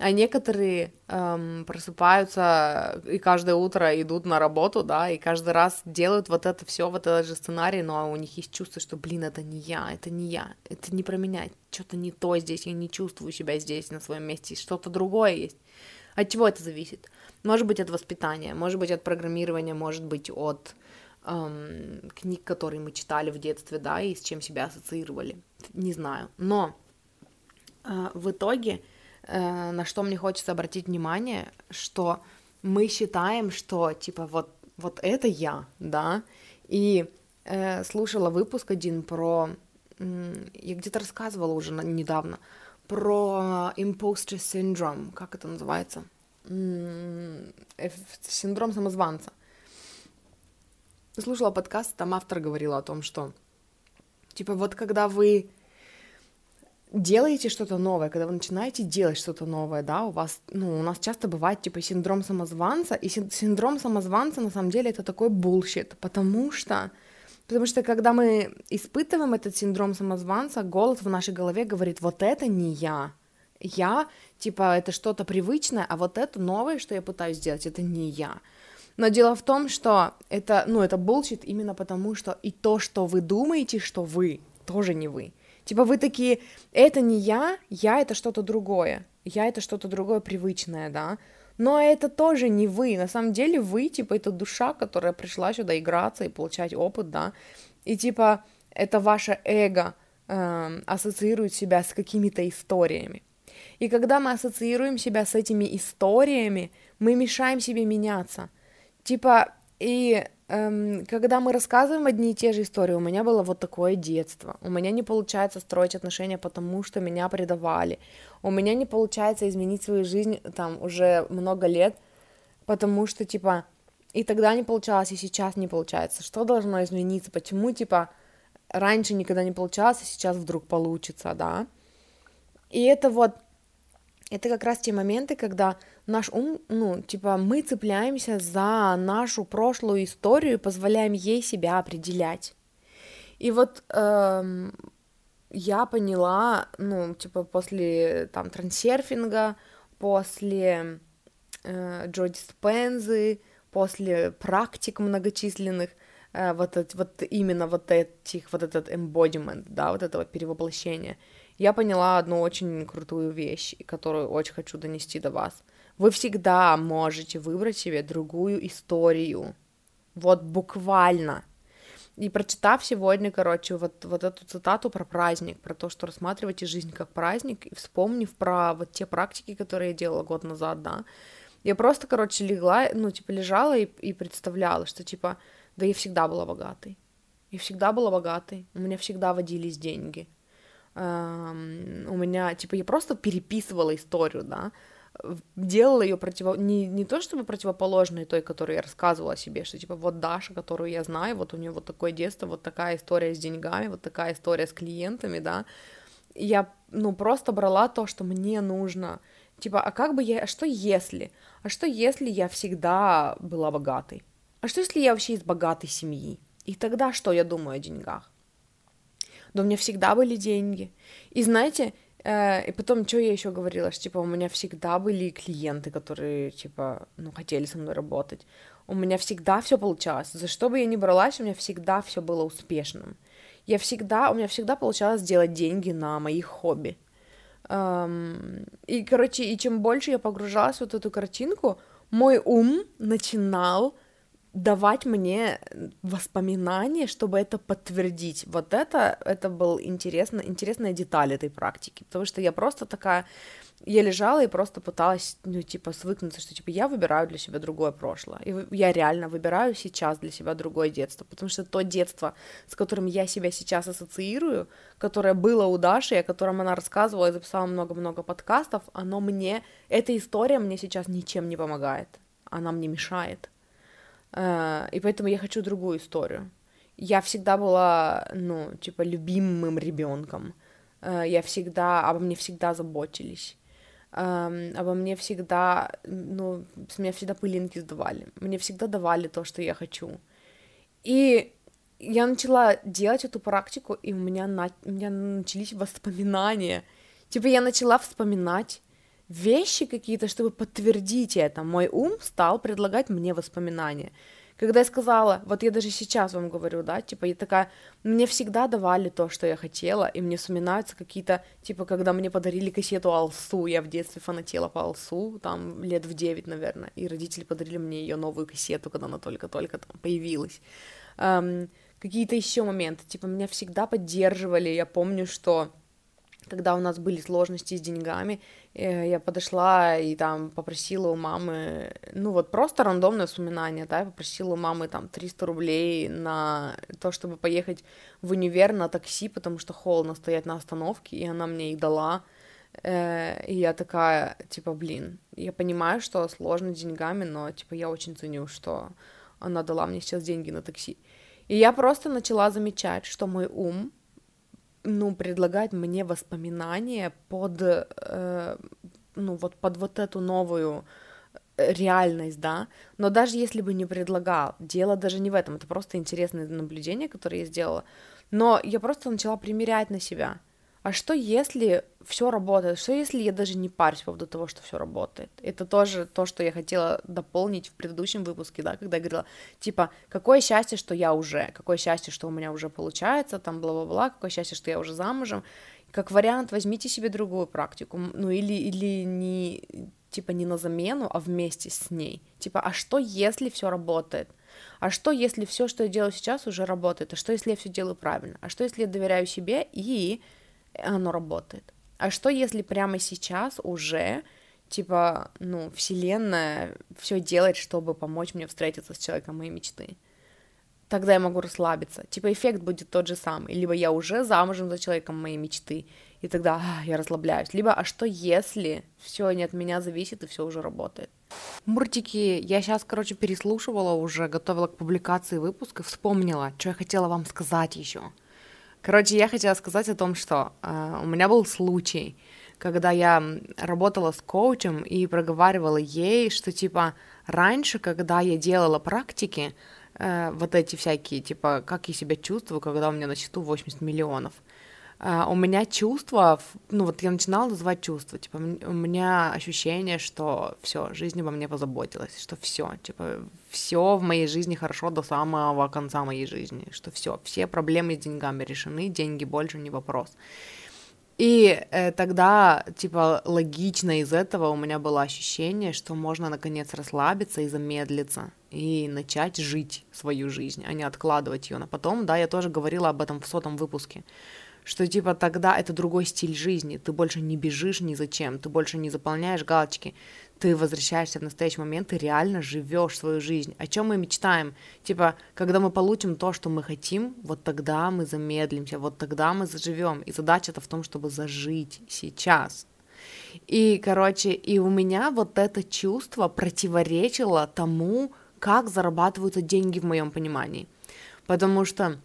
А некоторые эм, просыпаются и каждое утро идут на работу, да, и каждый раз делают вот это все, вот этот же сценарий, но у них есть чувство, что, блин, это не я, это не я, это не про меня, что-то не то здесь, я не чувствую себя здесь, на своем месте, что-то другое есть. От чего это зависит? Может быть, от воспитания, может быть, от программирования, может быть, от эм, книг, которые мы читали в детстве, да, и с чем себя ассоциировали. Не знаю. Но в итоге Э, на что мне хочется обратить внимание, что мы считаем, что типа вот, вот это я, да, и э, слушала выпуск один про, я где-то рассказывала уже недавно, про imposter syndrome, как это называется, синдром самозванца. Слушала подкаст, там автор говорил о том, что типа вот когда вы делаете что-то новое, когда вы начинаете делать что-то новое, да, у вас, ну, у нас часто бывает, типа, синдром самозванца, и синдром самозванца, на самом деле, это такой bullshit, потому что, потому что, когда мы испытываем этот синдром самозванца, голос в нашей голове говорит, вот это не я, я, типа, это что-то привычное, а вот это новое, что я пытаюсь сделать, это не я. Но дело в том, что это, ну, это bullshit именно потому, что и то, что вы думаете, что вы, тоже не вы. Типа вы такие, это не я, я это что-то другое, я это что-то другое привычное, да, но это тоже не вы, на самом деле вы, типа, это душа, которая пришла сюда играться и получать опыт, да, и типа это ваше эго э, ассоциирует себя с какими-то историями. И когда мы ассоциируем себя с этими историями, мы мешаем себе меняться. Типа, и эм, когда мы рассказываем одни и те же истории, у меня было вот такое детство, у меня не получается строить отношения, потому что меня предавали, у меня не получается изменить свою жизнь там уже много лет, потому что, типа, и тогда не получалось, и сейчас не получается. Что должно измениться? Почему, типа, раньше никогда не получалось, а сейчас вдруг получится, да? И это вот, это как раз те моменты, когда наш ум, ну, типа, мы цепляемся за нашу прошлую историю и позволяем ей себя определять. И вот эм, я поняла, ну, типа, после там трансерфинга, после э, Джо Диспензы, после практик многочисленных, э, вот, вот именно вот этих, вот этот embodiment, да, вот этого перевоплощения, я поняла одну очень крутую вещь, которую очень хочу донести до вас. Вы всегда можете выбрать себе другую историю. Вот буквально. И прочитав сегодня, короче, вот, вот эту цитату про праздник, про то, что рассматривайте жизнь как праздник, и вспомнив про вот те практики, которые я делала год назад, да, я просто, короче, легла, ну, типа, лежала и, и представляла, что, типа, да я всегда была богатой. Я всегда была богатой, у меня всегда водились деньги. Эм, у меня, типа, я просто переписывала историю, да, делала ее противо... не, не то чтобы противоположной той, которую я рассказывала себе, что типа вот Даша, которую я знаю, вот у нее вот такое детство, вот такая история с деньгами, вот такая история с клиентами, да, я, ну, просто брала то, что мне нужно, типа, а как бы я, а что если, а что если я всегда была богатой, а что если я вообще из богатой семьи, и тогда что я думаю о деньгах? Да у меня всегда были деньги, и знаете, Э, и потом, что я еще говорила, что, типа, у меня всегда были клиенты, которые, типа, ну, хотели со мной работать. У меня всегда все получалось. За что бы я ни бралась, у меня всегда все было успешным. Я всегда, у меня всегда получалось делать деньги на моих хобби. Um, и, короче, и чем больше я погружалась в вот эту картинку, мой ум начинал давать мне воспоминания, чтобы это подтвердить. Вот это, это был интересно, интересная деталь этой практики, потому что я просто такая, я лежала и просто пыталась, ну, типа, свыкнуться, что, типа, я выбираю для себя другое прошлое, и я реально выбираю сейчас для себя другое детство, потому что то детство, с которым я себя сейчас ассоциирую, которое было у Даши, о котором она рассказывала и записала много-много подкастов, оно мне, эта история мне сейчас ничем не помогает, она мне мешает, и поэтому я хочу другую историю. Я всегда была, ну, типа, любимым ребенком. Э, я всегда, обо мне всегда заботились. Эм, обо мне всегда, ну, с меня всегда пылинки сдавали. Мне всегда давали то, что я хочу. И я начала делать эту практику, и у меня, на... у меня начались воспоминания. Типа я начала вспоминать вещи какие-то, чтобы подтвердить это. Мой ум стал предлагать мне воспоминания. Когда я сказала, вот я даже сейчас вам говорю, да, типа, я такая, мне всегда давали то, что я хотела, и мне вспоминаются какие-то, типа, когда мне подарили кассету Алсу, я в детстве фанатела по Алсу, там, лет в 9, наверное, и родители подарили мне ее новую кассету, когда она только-только там появилась. Um, какие-то еще моменты, типа, меня всегда поддерживали, я помню, что когда у нас были сложности с деньгами, э, я подошла и там попросила у мамы, ну вот просто рандомное вспоминание, да, я попросила у мамы там 300 рублей на то, чтобы поехать в универ на такси, потому что холодно стоять на остановке, и она мне их дала, э, и я такая, типа, блин, я понимаю, что сложно деньгами, но, типа, я очень ценю, что она дала мне сейчас деньги на такси. И я просто начала замечать, что мой ум ну, предлагать мне воспоминания под, э, ну, вот под вот эту новую э, реальность, да, но даже если бы не предлагал, дело даже не в этом, это просто интересное наблюдение, которое я сделала, но я просто начала примерять на себя, а что если все работает? Что если я даже не парюсь по поводу того, что все работает? Это тоже то, что я хотела дополнить в предыдущем выпуске, да, когда я говорила, типа, какое счастье, что я уже, какое счастье, что у меня уже получается, там, бла-бла-бла, какое счастье, что я уже замужем. Как вариант, возьмите себе другую практику, ну, или, или не, типа, не на замену, а вместе с ней. Типа, а что, если все работает? А что, если все, что я делаю сейчас, уже работает? А что, если я все делаю правильно? А что, если я доверяю себе и оно работает. А что если прямо сейчас уже, типа, ну, вселенная все делает, чтобы помочь мне встретиться с человеком моей мечты? Тогда я могу расслабиться. Типа эффект будет тот же самый. Либо я уже замужем за человеком моей мечты, и тогда а, я расслабляюсь. Либо, а что если все не от меня зависит и все уже работает? Муртики, я сейчас, короче, переслушивала уже, готовила к публикации выпуска, вспомнила, что я хотела вам сказать еще. Короче, я хотела сказать о том, что э, у меня был случай, когда я работала с коучем и проговаривала ей, что типа раньше, когда я делала практики, э, вот эти всякие, типа, как я себя чувствую, когда у меня на счету 80 миллионов, у меня чувство, ну вот я начинала называть чувства, типа у меня ощущение, что все, жизнь обо мне позаботилась, что все, типа все в моей жизни хорошо до самого конца моей жизни, что все, все проблемы с деньгами решены, деньги больше не вопрос. И э, тогда, типа, логично из этого у меня было ощущение, что можно наконец расслабиться и замедлиться, и начать жить свою жизнь, а не откладывать ее на потом. Да, я тоже говорила об этом в сотом выпуске, что типа тогда это другой стиль жизни, ты больше не бежишь ни зачем, ты больше не заполняешь галочки, ты возвращаешься в настоящий момент, ты реально живешь свою жизнь. О чем мы мечтаем? Типа, когда мы получим то, что мы хотим, вот тогда мы замедлимся, вот тогда мы заживем. И задача-то в том, чтобы зажить сейчас. И, короче, и у меня вот это чувство противоречило тому, как зарабатываются деньги в моем понимании. Потому что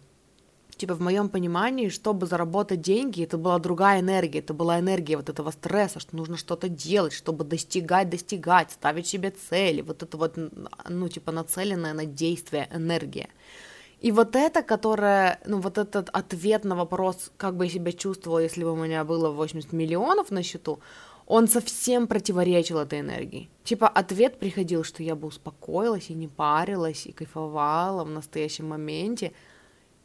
типа в моем понимании, чтобы заработать деньги, это была другая энергия, это была энергия вот этого стресса, что нужно что-то делать, чтобы достигать, достигать, ставить себе цели, вот это вот, ну, типа нацеленная на действие энергия. И вот это, которое, ну, вот этот ответ на вопрос, как бы я себя чувствовала, если бы у меня было 80 миллионов на счету, он совсем противоречил этой энергии. Типа ответ приходил, что я бы успокоилась и не парилась, и кайфовала в настоящем моменте,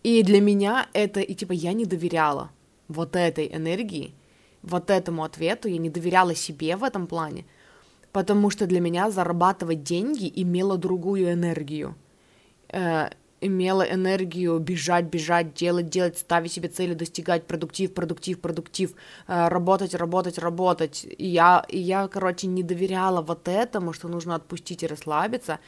и для меня это, и типа я не доверяла вот этой энергии, вот этому ответу, я не доверяла себе в этом плане, потому что для меня зарабатывать деньги имело другую энергию. Э, имела энергию бежать, бежать, делать, делать, ставить себе цели, достигать, продуктив, продуктив, продуктив, э, работать, работать, работать. И я, и я, короче, не доверяла вот этому, что нужно отпустить и расслабиться.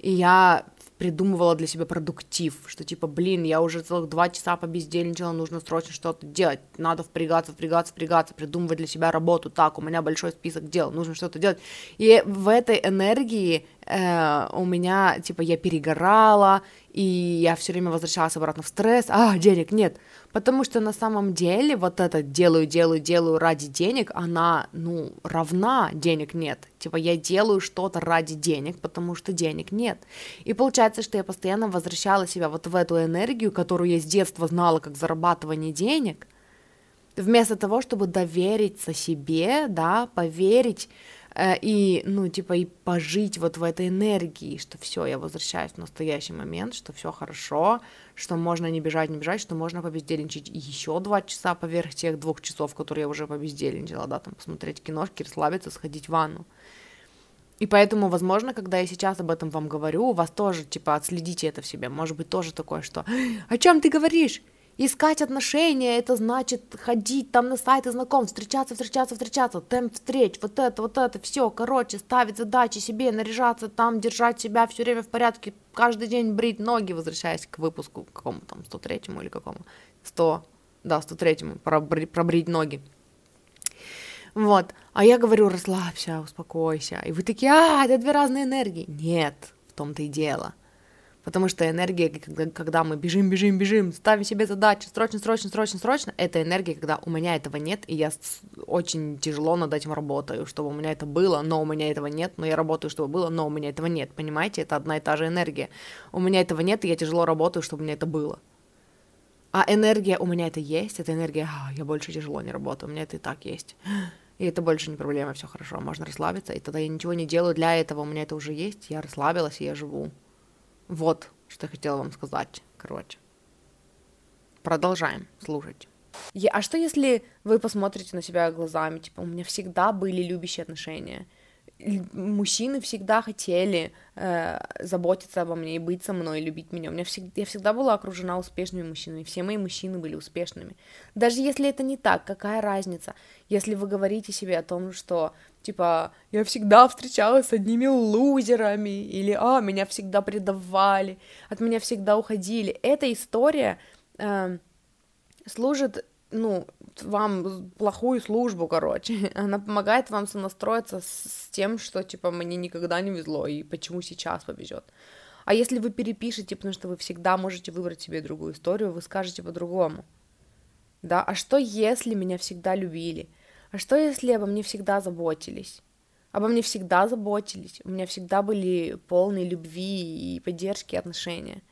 И я придумывала для себя продуктив, что типа, блин, я уже целых два часа побездельничала, нужно срочно что-то делать, надо впрягаться, впрягаться, впрягаться, придумывать для себя работу, так, у меня большой список дел, нужно что-то делать. И в этой энергии э, у меня, типа, я перегорала, и я все время возвращалась обратно в стресс, а, денег нет, потому что на самом деле вот это делаю, делаю, делаю ради денег, она, ну, равна денег нет, типа, я делаю что-то ради денег, потому что денег нет, и получается, что я постоянно возвращала себя вот в эту энергию, которую я с детства знала как зарабатывание денег, вместо того, чтобы довериться себе, да, поверить и, ну, типа, и пожить вот в этой энергии, что все, я возвращаюсь в настоящий момент, что все хорошо, что можно не бежать, не бежать, что можно побездельничать еще два часа поверх тех двух часов, которые я уже побездельничала, да, там, посмотреть киношки, расслабиться, сходить в ванну. И поэтому, возможно, когда я сейчас об этом вам говорю, у вас тоже, типа, отследите это в себе. Может быть, тоже такое, что «О чем ты говоришь? Искать отношения, это значит ходить там на сайты знакомств, встречаться, встречаться, встречаться, темп встреч, вот это, вот это, все, короче, ставить задачи себе, наряжаться там, держать себя все время в порядке, каждый день брить ноги, возвращаясь к выпуску, какому там, 103-му или какому, 100, да, 103-му, пробрить, пробрить ноги. Вот, а я говорю, расслабься, успокойся, и вы такие, а, это две разные энергии. Нет, в том-то и дело. Потому что энергия, когда, когда мы бежим, бежим, бежим, ставим себе задачи, срочно, срочно, срочно, срочно, это энергия, когда у меня этого нет, и я очень тяжело над этим работаю, чтобы у меня это было, но у меня этого нет, но я работаю, чтобы было, но у меня этого нет, понимаете? Это одна и та же энергия. У меня этого нет, и я тяжело работаю, чтобы у меня это было. А энергия у меня это есть, это энергия, а, я больше тяжело не работаю, у меня это и так есть. И это больше не проблема, все хорошо, можно расслабиться, и тогда я ничего не делаю для этого, у меня это уже есть, я расслабилась, и я живу. Вот, что я хотела вам сказать, короче. Продолжаем слушать. А что если вы посмотрите на себя глазами, типа, у меня всегда были любящие отношения, мужчины всегда хотели э, заботиться обо мне и быть со мной, и любить меня. У меня всегда, я всегда была окружена успешными мужчинами, все мои мужчины были успешными. Даже если это не так, какая разница? Если вы говорите себе о том, что, типа, я всегда встречалась с одними лузерами, или, а, меня всегда предавали, от меня всегда уходили. Эта история э, служит ну, вам плохую службу, короче. Она помогает вам сонастроиться с тем, что, типа, мне никогда не везло, и почему сейчас повезет. А если вы перепишете, потому что вы всегда можете выбрать себе другую историю, вы скажете по-другому. Да, а что если меня всегда любили? А что если обо мне всегда заботились? Обо мне всегда заботились, у меня всегда были полные любви и поддержки отношения.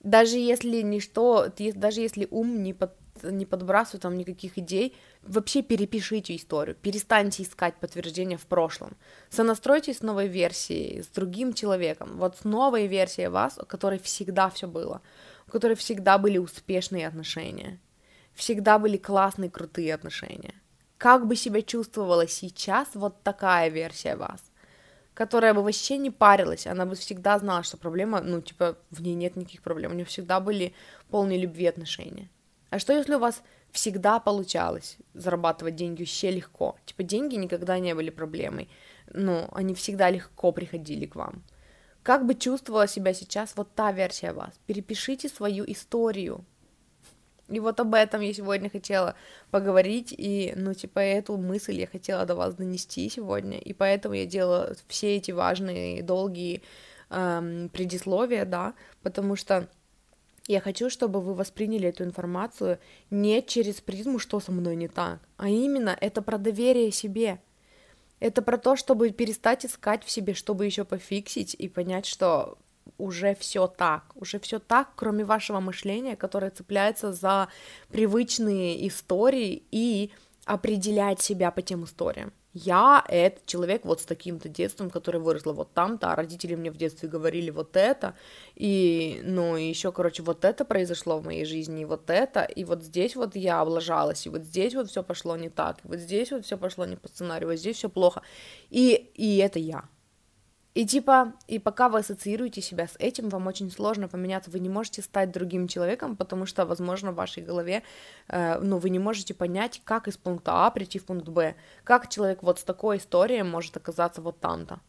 Даже если ничто, даже если ум не, под, не подбрасываю там никаких идей, вообще перепишите историю, перестаньте искать подтверждения в прошлом, сонастройтесь с новой версией, с другим человеком, вот с новой версией вас, у которой всегда все было, у которой всегда были успешные отношения, всегда были классные, крутые отношения. Как бы себя чувствовала сейчас вот такая версия вас, которая бы вообще не парилась, она бы всегда знала, что проблема, ну, типа, в ней нет никаких проблем, у нее всегда были полные любви отношения. А что если у вас всегда получалось зарабатывать деньги вообще легко? Типа, деньги никогда не были проблемой, ну, они всегда легко приходили к вам. Как бы чувствовала себя сейчас вот та версия вас? Перепишите свою историю, и вот об этом я сегодня хотела поговорить, и, ну, типа, эту мысль я хотела до вас донести сегодня, и поэтому я делала все эти важные, долгие эм, предисловия, да, потому что я хочу, чтобы вы восприняли эту информацию не через призму, что со мной не так, а именно это про доверие себе. Это про то, чтобы перестать искать в себе, чтобы еще пофиксить и понять, что уже все так, уже все так, кроме вашего мышления, которое цепляется за привычные истории и определяет себя по тем историям. Я это человек вот с таким-то детством, который выросла вот там-то, а родители мне в детстве говорили вот это, и, ну, еще, короче, вот это произошло в моей жизни, и вот это, и вот здесь вот я облажалась, и вот здесь вот все пошло не так, и вот здесь вот все пошло не по сценарию, вот здесь все плохо, и, и это я, и типа, и пока вы ассоциируете себя с этим, вам очень сложно поменяться, вы не можете стать другим человеком, потому что, возможно, в вашей голове, э, ну, вы не можете понять, как из пункта А прийти в пункт Б, как человек вот с такой историей может оказаться вот там-то.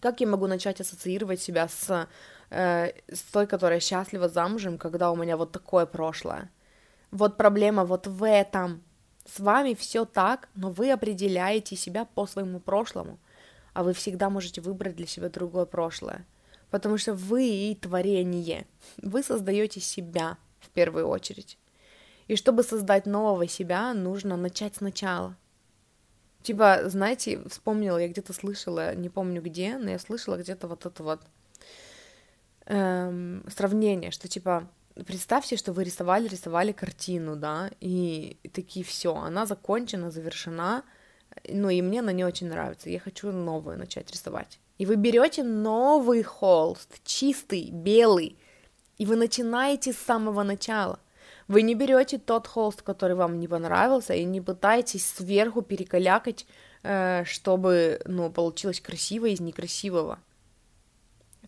Как я могу начать ассоциировать себя с, э, с той, которая счастлива замужем, когда у меня вот такое прошлое? Вот проблема вот в этом. С вами все так, но вы определяете себя по своему прошлому а вы всегда можете выбрать для себя другое прошлое. Потому что вы и творение. Вы создаете себя в первую очередь. И чтобы создать нового себя, нужно начать сначала. Типа, знаете, вспомнила, я где-то слышала, не помню где, но я слышала где-то вот это вот эм, сравнение, что типа представьте, что вы рисовали, рисовали картину, да, и такие все, она закончена, завершена, ну и мне она не очень нравится, я хочу новую начать рисовать. И вы берете новый холст, чистый, белый, и вы начинаете с самого начала. Вы не берете тот холст, который вам не понравился, и не пытаетесь сверху перекалякать, э, чтобы, ну, получилось красиво из некрасивого.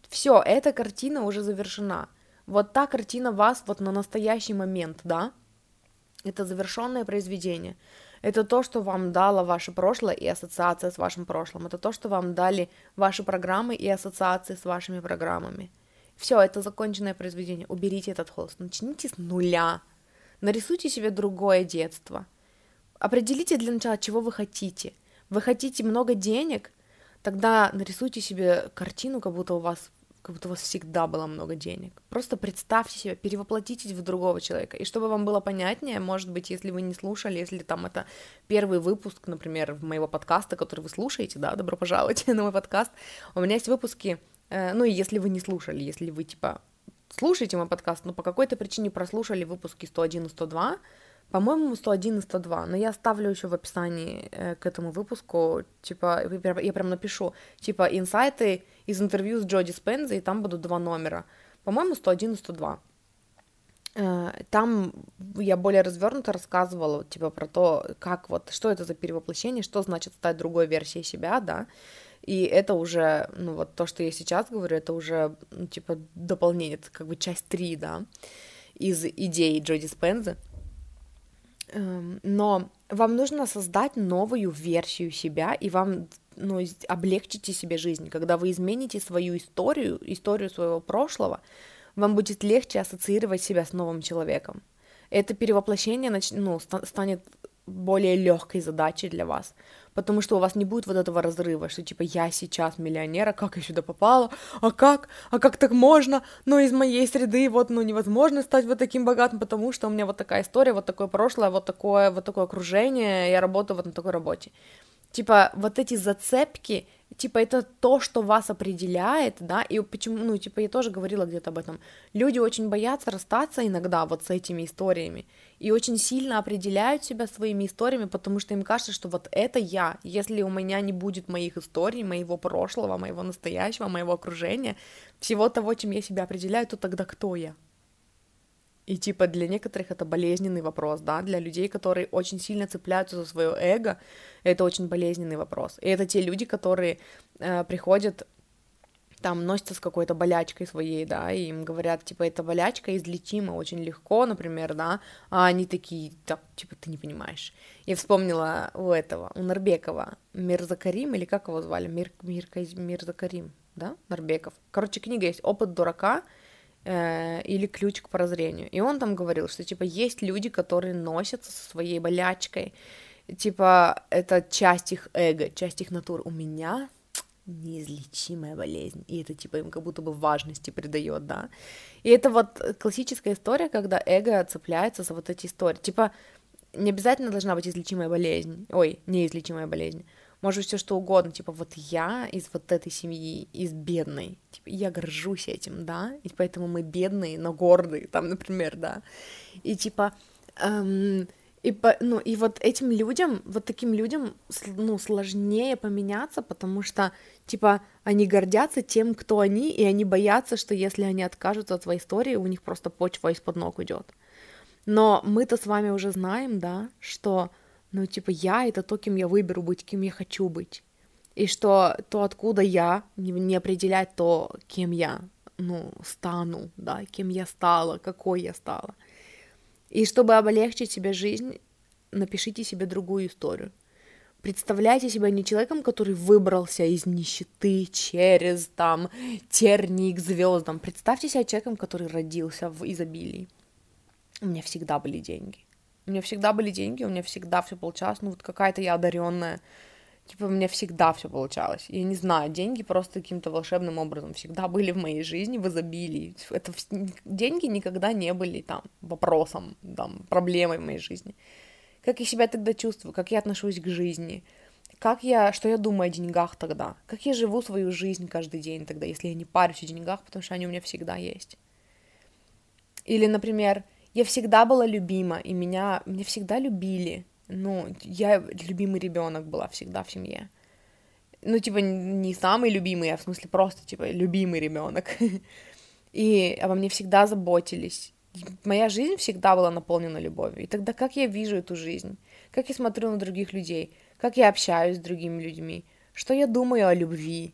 Все, эта картина уже завершена. Вот та картина вас вот на настоящий момент, да? Это завершенное произведение. Это то, что вам дало ваше прошлое и ассоциация с вашим прошлым. Это то, что вам дали ваши программы и ассоциации с вашими программами. Все, это законченное произведение. Уберите этот холст. Начните с нуля. Нарисуйте себе другое детство. Определите для начала, чего вы хотите. Вы хотите много денег? Тогда нарисуйте себе картину, как будто у вас как будто у вас всегда было много денег. Просто представьте себя, перевоплотитесь в другого человека. И чтобы вам было понятнее, может быть, если вы не слушали, если там это первый выпуск, например, моего подкаста, который вы слушаете, да, добро пожаловать на мой подкаст, у меня есть выпуски, э, ну если вы не слушали, если вы, типа, слушаете мой подкаст, но по какой-то причине прослушали выпуски 101 и 102, по-моему, 101 и 102, но я оставлю еще в описании э, к этому выпуску, типа, я прям напишу, типа, инсайты из интервью с Джоди Спенза, и там будут два номера. По-моему, 101 и 102. Э, там я более развернуто рассказывала, типа, про то, как вот, что это за перевоплощение, что значит стать другой версией себя, да, и это уже, ну, вот то, что я сейчас говорю, это уже, ну, типа, дополнение, это как бы часть 3, да, из идей Джоди Спенза. Эм, но вам нужно создать новую версию себя, и вам ну, облегчите себе жизнь. Когда вы измените свою историю, историю своего прошлого, вам будет легче ассоциировать себя с новым человеком. Это перевоплощение нач... ну, станет более легкой задачей для вас, потому что у вас не будет вот этого разрыва, что типа я сейчас миллионер, а как я сюда попала, а как, а как так можно, ну из моей среды вот, ну невозможно стать вот таким богатым, потому что у меня вот такая история, вот такое прошлое, вот такое, вот такое окружение, я работаю вот на такой работе. Типа, вот эти зацепки, типа, это то, что вас определяет, да, и почему, ну, типа, я тоже говорила где-то об этом. Люди очень боятся расстаться иногда вот с этими историями, и очень сильно определяют себя своими историями, потому что им кажется, что вот это я, если у меня не будет моих историй, моего прошлого, моего настоящего, моего окружения, всего того, чем я себя определяю, то тогда кто я? И типа для некоторых это болезненный вопрос, да, для людей, которые очень сильно цепляются за свое эго, это очень болезненный вопрос. И это те люди, которые э, приходят там носятся с какой-то болячкой своей, да, и им говорят, типа, эта болячка излечима очень легко, например, да, а они такие, так, типа, ты не понимаешь. Я вспомнила у этого, у Нарбекова, Мирзакарим, или как его звали, Мир, Мир, Мирзакарим, да, Нарбеков. Короче, книга есть «Опыт дурака», э, или ключ к прозрению. И он там говорил, что типа есть люди, которые носятся со своей болячкой, типа это часть их эго, часть их натуры. У меня неизлечимая болезнь, и это типа им как будто бы важности придает, да. И это вот классическая история, когда эго цепляется за вот эти истории. Типа не обязательно должна быть излечимая болезнь, ой, неизлечимая болезнь. Может все что угодно, типа, вот я из вот этой семьи, из бедной, типа, я горжусь этим, да, и поэтому мы бедные, но гордые, там, например, да, и типа, эм, и, по, ну, и вот этим людям, вот таким людям, ну, сложнее поменяться, потому что, типа, они гордятся тем, кто они, и они боятся, что если они откажутся от своей истории, у них просто почва из-под ног уйдет. Но мы-то с вами уже знаем, да, что, ну, типа, я — это то, кем я выберу быть, кем я хочу быть. И что то, откуда я, не, определяет то, кем я, ну, стану, да, кем я стала, какой я стала. И чтобы облегчить себе жизнь, напишите себе другую историю. Представляйте себя не человеком, который выбрался из нищеты через там тернии к звездам. Представьте себя человеком, который родился в изобилии. У меня всегда были деньги. У меня всегда были деньги, у меня всегда все получалось. Ну вот какая-то я одаренная Типа, у меня всегда все получалось. Я не знаю, деньги просто каким-то волшебным образом всегда были в моей жизни в изобилии. Это деньги никогда не были там вопросом, там, проблемой в моей жизни. Как я себя тогда чувствую, как я отношусь к жизни, как я, что я думаю о деньгах тогда, как я живу свою жизнь каждый день тогда, если я не парюсь о деньгах, потому что они у меня всегда есть. Или, например, я всегда была любима, и меня, меня всегда любили, ну, я любимый ребенок была всегда в семье. Ну, типа, не самый любимый, а в смысле просто, типа, любимый ребенок. И обо мне всегда заботились. Моя жизнь всегда была наполнена любовью. И тогда как я вижу эту жизнь? Как я смотрю на других людей? Как я общаюсь с другими людьми? Что я думаю о любви?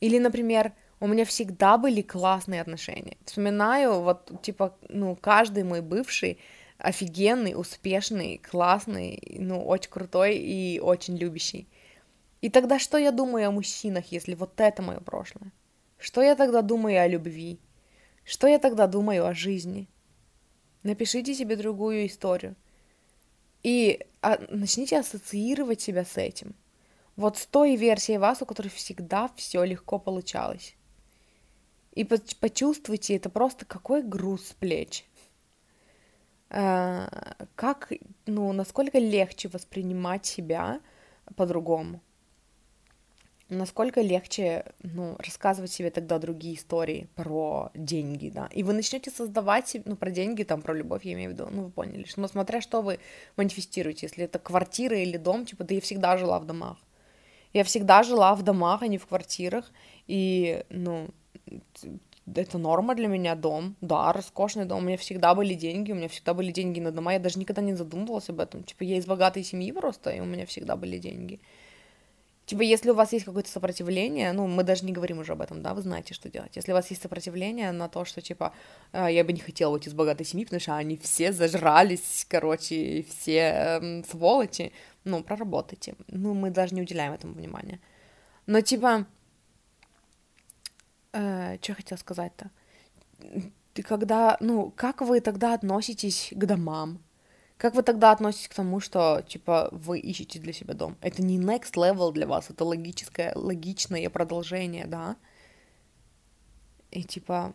Или, например, у меня всегда были классные отношения. Вспоминаю, вот, типа, ну, каждый мой бывший, офигенный, успешный, классный, ну, очень крутой и очень любящий. И тогда что я думаю о мужчинах, если вот это мое прошлое? Что я тогда думаю о любви? Что я тогда думаю о жизни? Напишите себе другую историю. И а, начните ассоциировать себя с этим. Вот с той версией вас, у которой всегда все легко получалось. И почувствуйте, это просто какой груз с плеч. Э, как, ну, насколько легче воспринимать себя по-другому? Насколько легче, ну, рассказывать себе тогда другие истории про деньги, да, и вы начнете создавать, ну, про деньги, там, про любовь, я имею в виду, ну, вы поняли, что, ну, смотря что вы манифестируете, если это квартира или дом, типа, да я всегда жила в домах, я всегда жила в домах, а не в квартирах, и, ну, это норма для меня, дом, да, роскошный дом, у меня всегда были деньги, у меня всегда были деньги на дома, я даже никогда не задумывалась об этом, типа, я из богатой семьи просто, и у меня всегда были деньги. Типа, если у вас есть какое-то сопротивление, ну, мы даже не говорим уже об этом, да, вы знаете, что делать. Если у вас есть сопротивление на то, что, типа, «А, я бы не хотела уйти из богатой семьи, потому что они все зажрались, короче, все эм, сволочи, ну, проработайте. Ну, мы даже не уделяем этому внимания. Но, типа, э, что я хотела сказать-то? Когда, ну, как вы тогда относитесь к домам? Как вы тогда относитесь к тому, что, типа, вы ищете для себя дом? Это не next level для вас, это логическое, логичное продолжение, да? И, типа,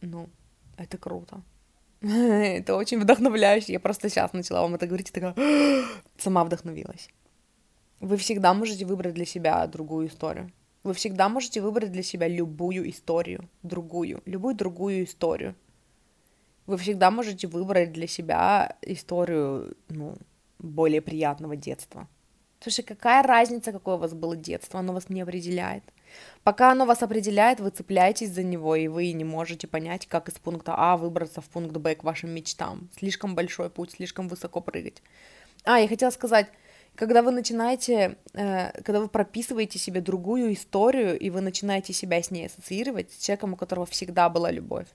ну, это круто. это очень вдохновляюще. Я просто сейчас начала вам это говорить и такая сама вдохновилась. Вы всегда можете выбрать для себя другую историю. Вы всегда можете выбрать для себя любую историю, другую, любую другую историю. Вы всегда можете выбрать для себя историю, ну, более приятного детства. Слушай, какая разница, какое у вас было детство, оно вас не определяет. Пока оно вас определяет, вы цепляетесь за него, и вы не можете понять, как из пункта А выбраться в пункт Б к вашим мечтам. Слишком большой путь, слишком высоко прыгать. А, я хотела сказать, когда вы начинаете, э, когда вы прописываете себе другую историю, и вы начинаете себя с ней ассоциировать, с человеком, у которого всегда была любовь,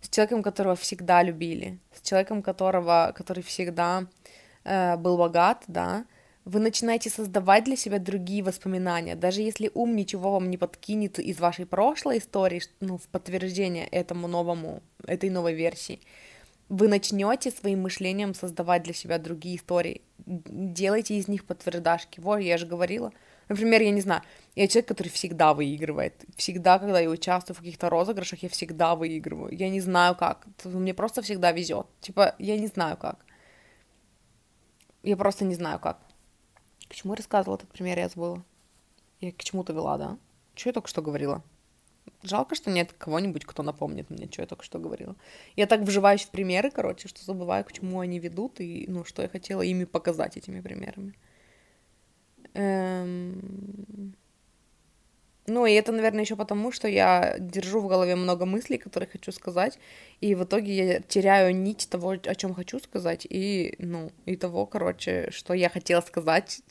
с человеком, которого всегда любили, с человеком, которого, который всегда э, был богат, да, вы начинаете создавать для себя другие воспоминания. Даже если ум ничего вам не подкинет из вашей прошлой истории, ну, в подтверждение этому новому, этой новой версии, вы начнете своим мышлением создавать для себя другие истории. Делайте из них подтверждашки. Вот, я же говорила. Например, я не знаю, я человек, который всегда выигрывает. Всегда, когда я участвую в каких-то розыгрышах, я всегда выигрываю. Я не знаю как. Мне просто всегда везет. Типа, я не знаю как. Я просто не знаю как. К чему я рассказывала этот пример, я забыла. Я к чему-то вела, да? Что я только что говорила? Жалко, что нет кого-нибудь, кто напомнит мне, что я только что говорила. Я так вживаюсь в примеры, короче, что забываю, к чему они ведут, и, ну, что я хотела ими показать этими примерами. Эм... Ну, и это, наверное, еще потому, что я держу в голове много мыслей, которые хочу сказать, и в итоге я теряю нить того, о чем хочу сказать, и, ну, и того, короче, что я хотела сказать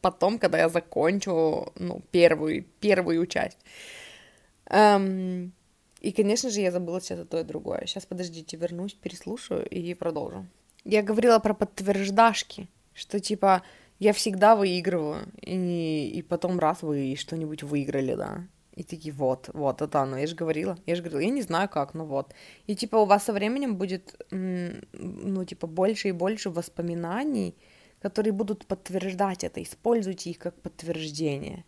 потом, когда я закончу, ну, первую, первую часть. Эм... И, конечно же, я забыла сейчас то, и другое. Сейчас, подождите, вернусь, переслушаю и продолжу. Я говорила про подтверждашки, что, типа, я всегда выигрываю, и, и потом раз вы что-нибудь выиграли, да, и такие, вот, вот, это оно, я же говорила, я же говорила, я не знаю как, но вот. И, типа, у вас со временем будет, ну, типа, больше и больше воспоминаний, которые будут подтверждать это, используйте их как подтверждение.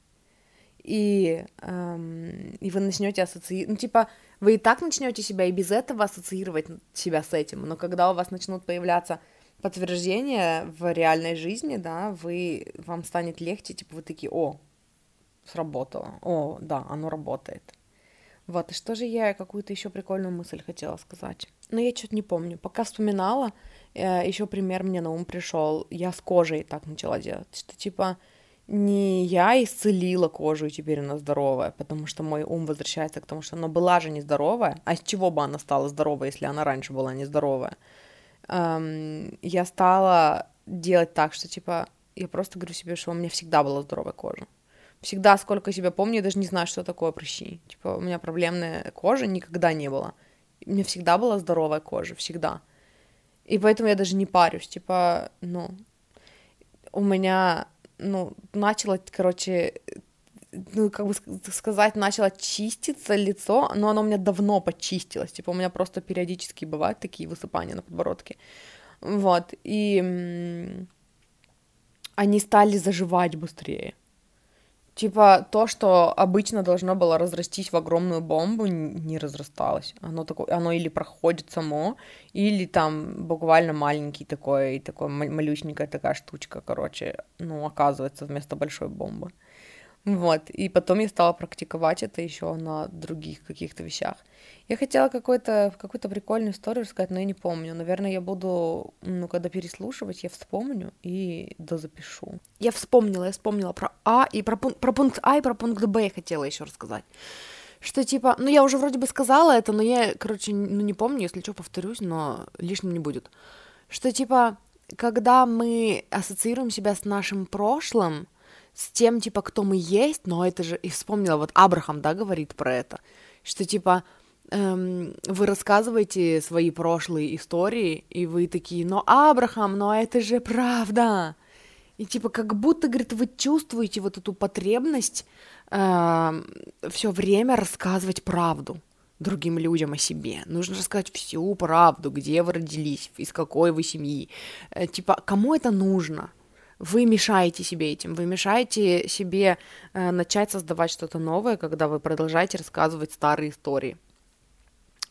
И, эм, и вы начнете ассоциировать, ну, типа, вы и так начнете себя и без этого ассоциировать себя с этим, но когда у вас начнут появляться подтверждение в реальной жизни, да, вы, вам станет легче, типа вы такие, о, сработало, о, да, оно работает. Вот, и что же я какую-то еще прикольную мысль хотела сказать? Но я что-то не помню. Пока вспоминала, э, еще пример мне на ум пришел. Я с кожей так начала делать, что типа не я исцелила кожу, и теперь она здоровая, потому что мой ум возвращается к тому, что она была же нездоровая, а с чего бы она стала здоровой, если она раньше была нездоровая? эм, я стала делать так, что, типа, я просто говорю себе, что у меня всегда была здоровая кожа. Всегда, сколько себя помню, я даже не знаю, что такое прыщи. Типа, у меня проблемная кожа никогда не было. У меня всегда была здоровая кожа, всегда. И поэтому я даже не парюсь, типа, ну, у меня, ну, начало, короче, ну, как бы сказать, начало чиститься лицо, но оно у меня давно почистилось, типа у меня просто периодически бывают такие высыпания на подбородке, вот, и они стали заживать быстрее. Типа то, что обычно должно было разрастись в огромную бомбу, не разрасталось. Оно такое, оно или проходит само, или там буквально маленький такой, такой малюсенькая такая штучка, короче, ну, оказывается вместо большой бомбы. Вот, и потом я стала практиковать это еще на других каких-то вещах. Я хотела какую-то какую прикольную историю рассказать, но я не помню. Наверное, я буду, ну, когда переслушивать, я вспомню и дозапишу. Я вспомнила, я вспомнила про А и про, про пункт А и про пункт Б я хотела еще рассказать. Что типа, ну я уже вроде бы сказала это, но я, короче, ну не помню, если что, повторюсь, но лишним не будет. Что типа, когда мы ассоциируем себя с нашим прошлым, с тем, типа, кто мы есть, но это же, и вспомнила, вот Абрахам, да, говорит про это, что, типа, эм, вы рассказываете свои прошлые истории, и вы такие, но Абрахам, но это же правда, и, типа, как будто, говорит, вы чувствуете вот эту потребность э, эм, все время рассказывать правду другим людям о себе. Нужно рассказать всю правду, где вы родились, из какой вы семьи. Э, типа, кому это нужно? Вы мешаете себе этим, вы мешаете себе э, начать создавать что-то новое, когда вы продолжаете рассказывать старые истории.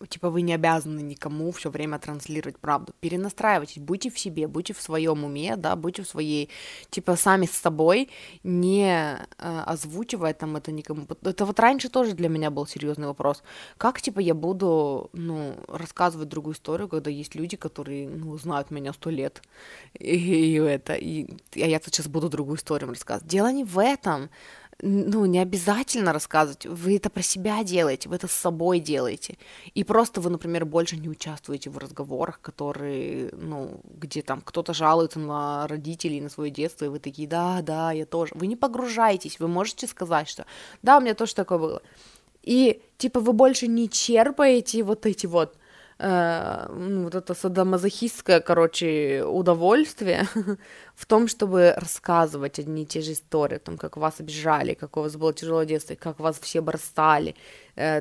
Типа вы не обязаны никому все время транслировать правду. Перенастраивайтесь, будьте в себе, будьте в своем уме, да, будьте в своей, типа сами с собой, не э, озвучивая там это никому. Это вот раньше тоже для меня был серьезный вопрос. Как, типа, я буду, ну, рассказывать другую историю, когда есть люди, которые, ну, знают меня сто лет, и, и это, и, и я сейчас буду другую историю рассказывать. Дело не в этом ну, не обязательно рассказывать, вы это про себя делаете, вы это с собой делаете. И просто вы, например, больше не участвуете в разговорах, которые, ну, где там кто-то жалуется на родителей, на свое детство, и вы такие, да, да, я тоже. Вы не погружаетесь, вы можете сказать, что да, у меня тоже такое было. И, типа, вы больше не черпаете вот эти вот э, ну, вот это садомазохистское, короче, удовольствие в том, чтобы рассказывать одни и те же истории, о том, как вас обижали, как у вас было тяжелое детство, как вас все бросали,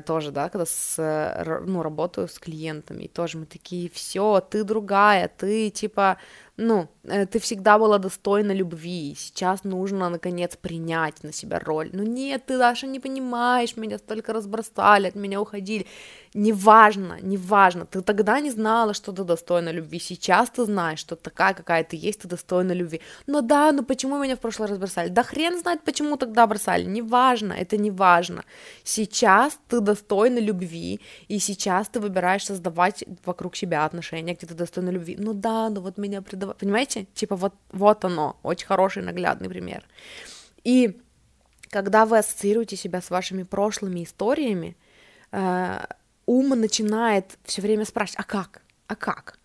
тоже, да, когда с, ну, работаю с клиентами, и тоже мы такие, все, ты другая, ты, типа, ну, э, ты всегда была достойна любви, сейчас нужно, наконец, принять на себя роль. Ну нет, ты, Даша, не понимаешь, меня столько разбросали, от меня уходили. Неважно, неважно, ты тогда не знала, что ты достойна любви, сейчас ты знаешь, что такая, какая ты есть, ты достойна любви. Но да, ну почему меня в прошлый раз бросали? Да хрен знает, почему тогда бросали, неважно, это неважно. Сейчас ты достойна любви, и сейчас ты выбираешь создавать вокруг себя отношения, где ты достойна любви. Ну да, ну вот меня предавали, понимаете? Типа вот, вот оно, очень хороший наглядный пример. И когда вы ассоциируете себя с вашими прошлыми историями, э, ум начинает все время спрашивать, а как? А как?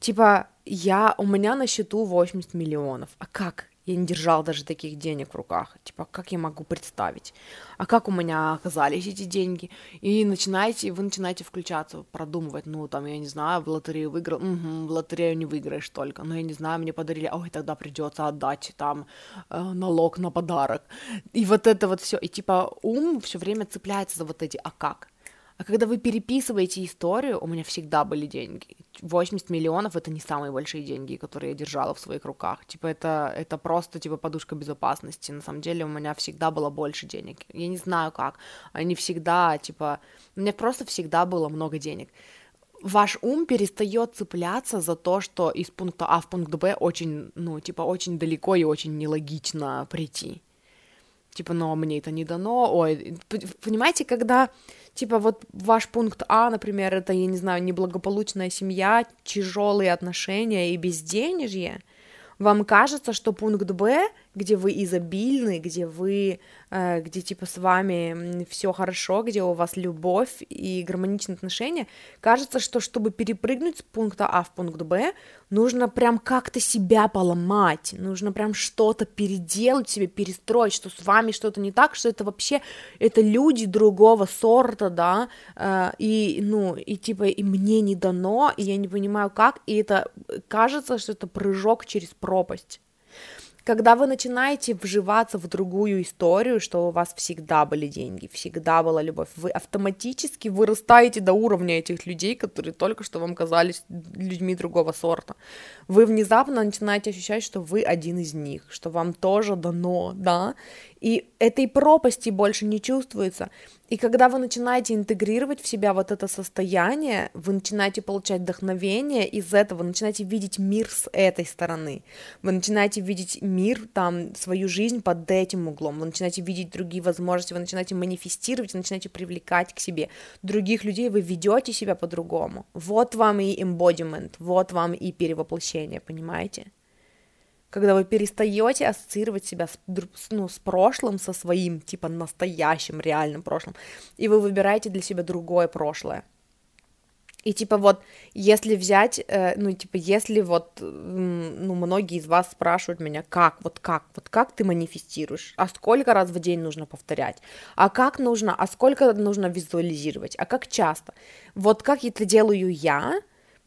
Типа, я, у меня на счету 80 миллионов, а как? Я не держал даже таких денег в руках. Типа, как я могу представить? А как у меня оказались эти деньги? И начинаете, вы начинаете включаться, продумывать, ну, там, я не знаю, в лотерею выиграл, угу, в лотерею не выиграешь только, ну, я не знаю, мне подарили, ой, тогда придется отдать там э, налог на подарок. И вот это вот все. И типа ум все время цепляется за вот эти, а как? А когда вы переписываете историю, у меня всегда были деньги. 80 миллионов — это не самые большие деньги, которые я держала в своих руках. Типа это, это просто типа подушка безопасности. На самом деле у меня всегда было больше денег. Я не знаю как. Они всегда, типа... У меня просто всегда было много денег ваш ум перестает цепляться за то, что из пункта А в пункт Б очень, ну, типа, очень далеко и очень нелогично прийти. Типа, но мне это не дано. Ой, понимаете, когда типа вот ваш пункт А, например, это, я не знаю, неблагополучная семья, тяжелые отношения и безденежье, вам кажется, что пункт Б, где вы изобильны, где вы Э, где типа с вами все хорошо, где у вас любовь и гармоничные отношения, кажется, что чтобы перепрыгнуть с пункта А в пункт Б, нужно прям как-то себя поломать, нужно прям что-то переделать себе, перестроить, что с вами что-то не так, что это вообще, это люди другого сорта, да, э, и, ну, и типа, и мне не дано, и я не понимаю как, и это кажется, что это прыжок через пропасть. Когда вы начинаете вживаться в другую историю, что у вас всегда были деньги, всегда была любовь, вы автоматически вырастаете до уровня этих людей, которые только что вам казались людьми другого сорта. Вы внезапно начинаете ощущать, что вы один из них, что вам тоже дано, да, и этой пропасти больше не чувствуется. И когда вы начинаете интегрировать в себя вот это состояние, вы начинаете получать вдохновение из этого, вы начинаете видеть мир с этой стороны, вы начинаете видеть мир, там, свою жизнь под этим углом, вы начинаете видеть другие возможности, вы начинаете манифестировать, вы начинаете привлекать к себе других людей, вы ведете себя по-другому. Вот вам и embodiment, вот вам и перевоплощение, понимаете? Когда вы перестаете ассоциировать себя с, ну, с прошлым, со своим, типа, настоящим, реальным прошлым, и вы выбираете для себя другое прошлое. И типа вот, если взять, э, ну типа, если вот, ну многие из вас спрашивают меня, как, вот как, вот как ты манифестируешь, а сколько раз в день нужно повторять, а как нужно, а сколько нужно визуализировать, а как часто. Вот как это делаю я,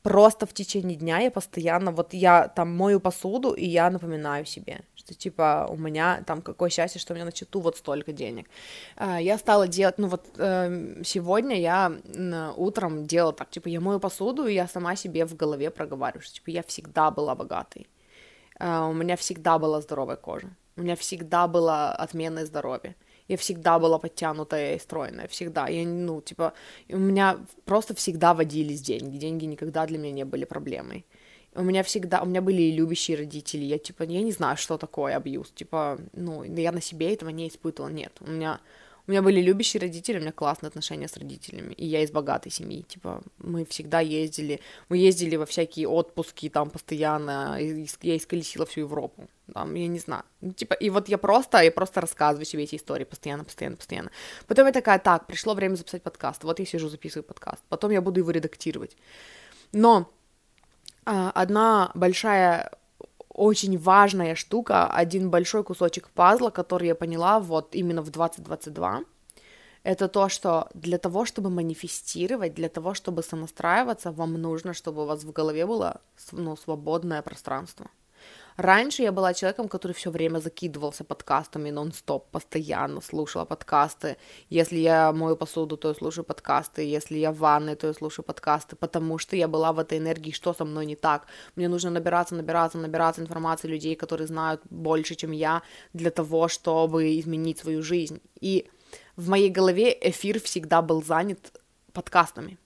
просто в течение дня я постоянно, вот я там мою посуду, и я напоминаю себе, что типа у меня там какое счастье, что у меня на счету вот столько денег. А, я стала делать, ну вот эм, сегодня я утром делала так, типа я мою посуду, и я сама себе в голове проговариваю, что типа я всегда была богатой, а, у меня всегда была здоровая кожа, у меня всегда было отменное здоровье. Я всегда была подтянутая и стройная, всегда. Я, ну, типа, у меня просто всегда водились деньги. Деньги никогда для меня не были проблемой. У меня всегда, у меня были и любящие родители. Я, типа, я не знаю, что такое абьюз. Типа, ну, я на себе этого не испытывала. Нет, у меня у меня были любящие родители, у меня классные отношения с родителями, и я из богатой семьи, типа, мы всегда ездили, мы ездили во всякие отпуски, там, постоянно, я исколесила всю Европу, там, я не знаю, ну, типа, и вот я просто, я просто рассказываю себе эти истории постоянно, постоянно, постоянно. Потом я такая, так, пришло время записать подкаст, вот я сижу, записываю подкаст, потом я буду его редактировать. Но а, одна большая очень важная штука, один большой кусочек пазла, который я поняла вот именно в 2022, это то, что для того, чтобы манифестировать, для того, чтобы сонастраиваться, вам нужно, чтобы у вас в голове было ну, свободное пространство. Раньше я была человеком, который все время закидывался подкастами нон-стоп, постоянно слушала подкасты. Если я мою посуду, то я слушаю подкасты. Если я в ванной, то я слушаю подкасты, потому что я была в этой энергии, что со мной не так. Мне нужно набираться, набираться, набираться информации людей, которые знают больше, чем я, для того, чтобы изменить свою жизнь. И в моей голове эфир всегда был занят подкастами.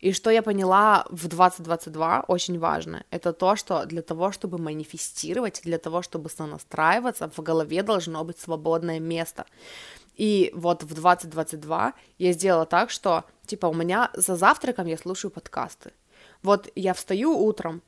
И что я поняла в 2022, очень важно, это то, что для того, чтобы манифестировать, для того, чтобы сонастраиваться, в голове должно быть свободное место. И вот в 2022 я сделала так, что, типа, у меня за завтраком я слушаю подкасты. Вот я встаю утром,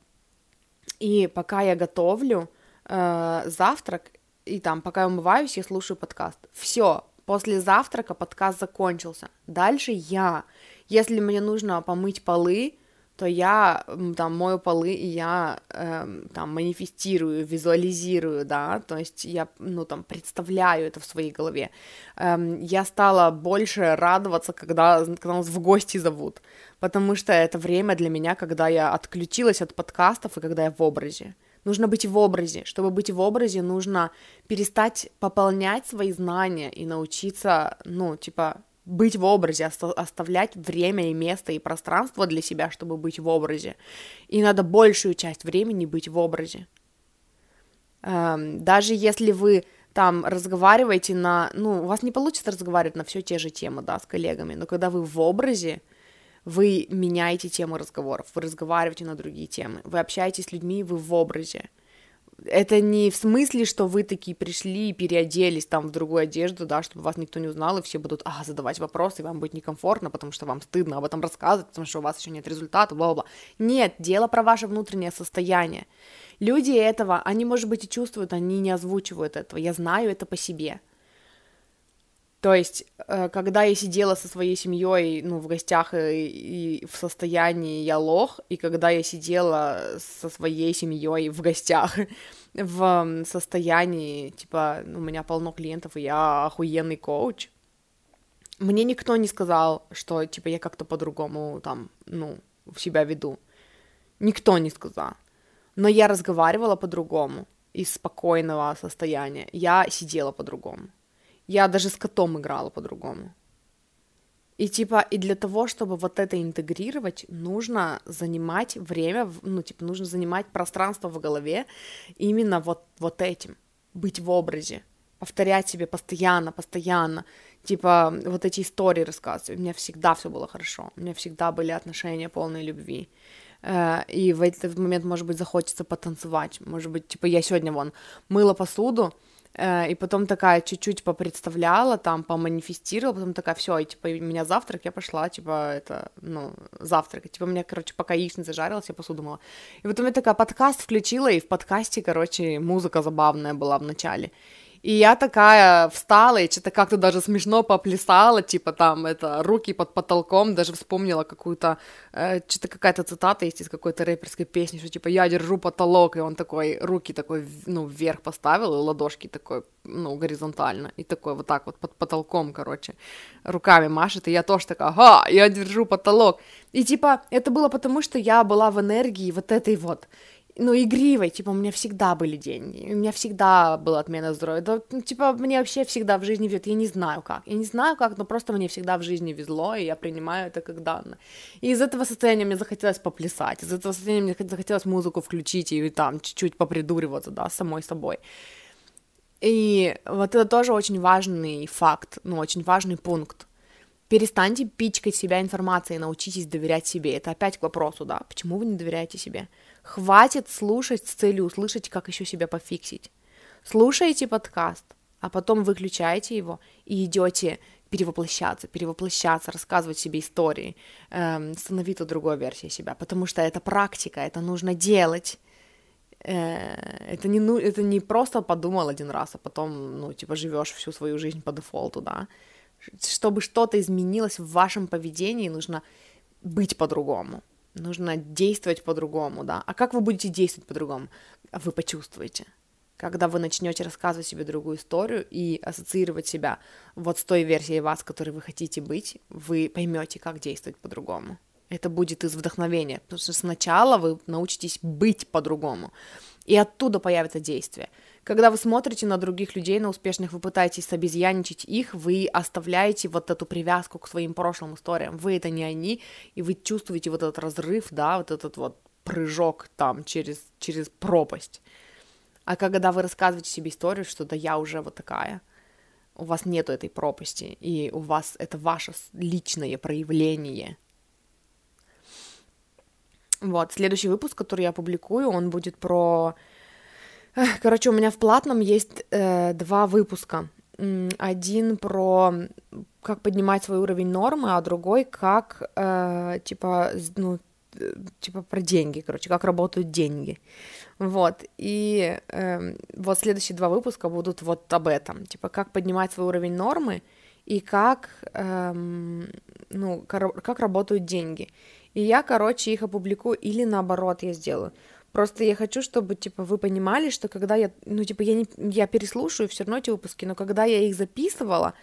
и пока я готовлю э, завтрак, и там, пока я умываюсь, я слушаю подкаст. Все, после завтрака подкаст закончился. Дальше я если мне нужно помыть полы, то я там мою полы, и я э, там манифестирую, визуализирую, да, то есть я, ну, там, представляю это в своей голове. Эм, я стала больше радоваться, когда, когда нас в гости зовут, потому что это время для меня, когда я отключилась от подкастов и когда я в образе. Нужно быть в образе. Чтобы быть в образе, нужно перестать пополнять свои знания и научиться, ну, типа, быть в образе, оставлять время и место и пространство для себя, чтобы быть в образе. И надо большую часть времени быть в образе. Эм, даже если вы там разговариваете на... Ну, у вас не получится разговаривать на все те же темы, да, с коллегами, но когда вы в образе, вы меняете тему разговоров, вы разговариваете на другие темы, вы общаетесь с людьми, вы в образе это не в смысле, что вы такие пришли и переоделись там в другую одежду, да, чтобы вас никто не узнал, и все будут а, задавать вопросы, и вам будет некомфортно, потому что вам стыдно об этом рассказывать, потому что у вас еще нет результата, бла-бла-бла. Нет, дело про ваше внутреннее состояние. Люди этого, они, может быть, и чувствуют, они не озвучивают этого. Я знаю это по себе. То есть, э, когда я сидела со своей семьей, ну, в гостях и, и в состоянии я лох, и когда я сидела со своей семьей в гостях в состоянии, типа, у меня полно клиентов, и я охуенный коуч, мне никто не сказал, что, типа, я как-то по-другому там, ну, в себя веду. Никто не сказал. Но я разговаривала по-другому из спокойного состояния. Я сидела по-другому. Я даже с котом играла по-другому. И типа, и для того, чтобы вот это интегрировать, нужно занимать время, ну, типа, нужно занимать пространство в голове именно вот, вот этим, быть в образе, повторять себе постоянно, постоянно, типа, вот эти истории рассказывать. У меня всегда все было хорошо, у меня всегда были отношения полные любви. Э, и в этот момент, может быть, захочется потанцевать. Может быть, типа, я сегодня вон мыла посуду, и потом такая чуть-чуть попредставляла, там, поманифестировала, потом такая, все, и, типа, у меня завтрак, я пошла, типа, это, ну, завтрак, типа, у меня, короче, пока яичница жарилась, я посуду мыла. И потом я такая подкаст включила, и в подкасте, короче, музыка забавная была в начале. И я такая встала и что-то как-то даже смешно поплясала, типа там это руки под потолком, даже вспомнила какую-то, э, что-то какая-то цитата есть из какой-то рэперской песни, что типа я держу потолок, и он такой руки такой, ну, вверх поставил, и ладошки такой, ну, горизонтально, и такой вот так вот под потолком, короче, руками машет, и я тоже такая, ага, я держу потолок. И типа это было потому, что я была в энергии вот этой вот, ну, игривой, типа, у меня всегда были деньги, у меня всегда была отмена здоровья, да, ну, типа, мне вообще всегда в жизни везет, я не знаю как, я не знаю как, но просто мне всегда в жизни везло, и я принимаю это как данное. И из этого состояния мне захотелось поплясать, из этого состояния мне захотелось музыку включить и там чуть-чуть попридуриваться, да, самой собой. И вот это тоже очень важный факт, ну, очень важный пункт. Перестаньте пичкать себя информацией, научитесь доверять себе. Это опять к вопросу, да, почему вы не доверяете себе? Хватит слушать с целью услышать, как еще себя пофиксить. Слушайте подкаст, а потом выключаете его и идете перевоплощаться, перевоплощаться, рассказывать себе истории, эм, становиться другой версией себя, потому что это практика, это нужно делать. Э, это не, ну, это не просто подумал один раз, а потом, ну, типа, живешь всю свою жизнь по дефолту, да. Чтобы что-то изменилось в вашем поведении, нужно быть по-другому, нужно действовать по-другому, да. А как вы будете действовать по-другому? Вы почувствуете когда вы начнете рассказывать себе другую историю и ассоциировать себя вот с той версией вас, которой вы хотите быть, вы поймете, как действовать по-другому. Это будет из вдохновения, потому что сначала вы научитесь быть по-другому, и оттуда появится действие. Когда вы смотрите на других людей, на успешных, вы пытаетесь обезьяничать их, вы оставляете вот эту привязку к своим прошлым историям. Вы это не они, и вы чувствуете вот этот разрыв, да, вот этот вот прыжок там через, через пропасть. А когда вы рассказываете себе историю, что да я уже вот такая, у вас нету этой пропасти, и у вас это ваше личное проявление. Вот, следующий выпуск, который я публикую, он будет про... Короче, у меня в платном есть э, два выпуска. Один про как поднимать свой уровень нормы, а другой как, э, типа, ну, э, типа про деньги, короче, как работают деньги. Вот, и э, вот следующие два выпуска будут вот об этом, типа, как поднимать свой уровень нормы и как, эм, ну, как работают деньги. И я, короче, их опубликую или наоборот я сделаю. Просто я хочу, чтобы, типа, вы понимали, что когда я, ну, типа, я, не, я переслушаю все равно эти выпуски, но когда я их записывала,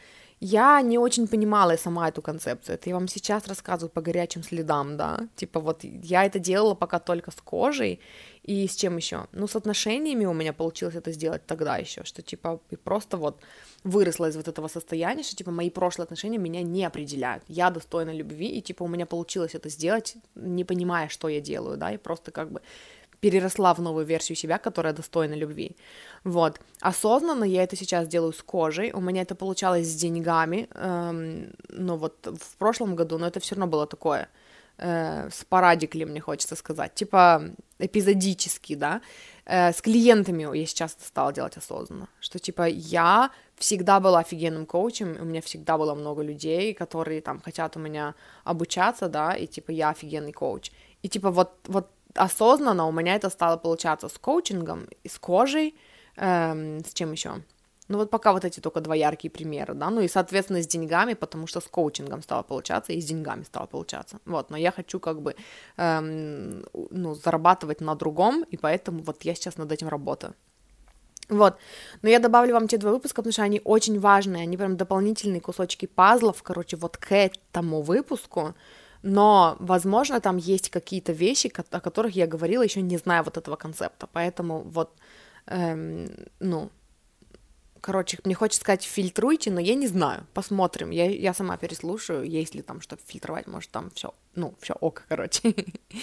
я не очень понимала сама эту концепцию. Это я вам сейчас рассказываю по горячим следам, да. Типа вот я это делала пока только с кожей и с чем еще. Ну, с отношениями у меня получилось это сделать тогда еще, что типа просто вот выросла из вот этого состояния, что типа мои прошлые отношения меня не определяют. Я достойна любви, и типа у меня получилось это сделать, не понимая, что я делаю, да, и просто как бы переросла в новую версию себя, которая достойна любви. Вот. Осознанно я это сейчас делаю с кожей. У меня это получалось с деньгами. Эм, ну вот в прошлом году, но это все равно было такое э, спорадикли, мне хочется сказать. Типа эпизодически, да. Э, с клиентами я сейчас стала делать осознанно. Что типа я всегда была офигенным коучем, у меня всегда было много людей, которые там хотят у меня обучаться, да, и типа я офигенный коуч. И типа вот, вот осознанно у меня это стало получаться с коучингом, и с кожей, эм, с чем еще? Ну вот пока вот эти только два яркие примера, да, ну и, соответственно, с деньгами, потому что с коучингом стало получаться, и с деньгами стало получаться, вот, но я хочу как бы, эм, ну, зарабатывать на другом, и поэтому вот я сейчас над этим работаю. Вот, но я добавлю вам те два выпуска, потому что они очень важные, они прям дополнительные кусочки пазлов, короче, вот к этому выпуску, но, возможно, там есть какие-то вещи, о которых я говорила, еще не зная вот этого концепта, поэтому вот, эм, ну, короче, мне хочется сказать, фильтруйте, но я не знаю, посмотрим, я, я сама переслушаю, есть ли там что фильтровать, может, там все, ну, все ок, короче,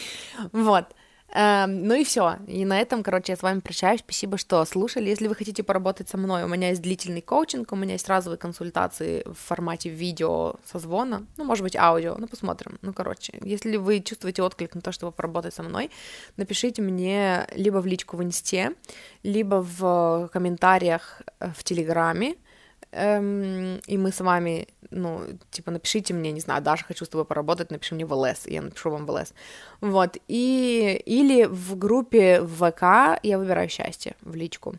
вот, ну и все. И на этом, короче, я с вами прощаюсь. Спасибо, что слушали. Если вы хотите поработать со мной, у меня есть длительный коучинг, у меня есть разовые консультации в формате видео созвона, ну, может быть, аудио, ну, посмотрим. Ну, короче, если вы чувствуете отклик на то, чтобы поработать со мной, напишите мне либо в личку в инсте, либо в комментариях в Телеграме, эм, и мы с вами, ну, типа, напишите мне, не знаю, Даша, хочу с тобой поработать, напиши мне в ЛС, я напишу вам в ЛС. Вот, и, или в группе в ВК я выбираю счастье в личку.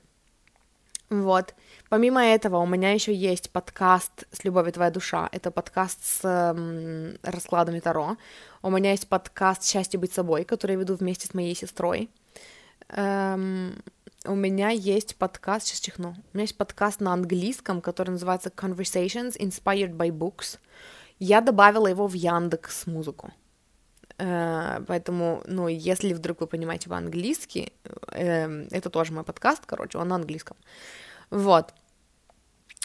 Вот. Помимо этого, у меня еще есть подкаст с любовью твоя душа. Это подкаст с эм, раскладами Таро. У меня есть подкаст Счастье быть собой, который я веду вместе с моей сестрой. Эм, у меня есть подкаст, сейчас чихну, у меня есть подкаст на английском, который называется Conversations Inspired by Books. Я добавила его в Яндекс музыку. Uh, поэтому, ну, если вдруг вы понимаете по-английски, uh, это тоже мой подкаст, короче, он на английском. Вот.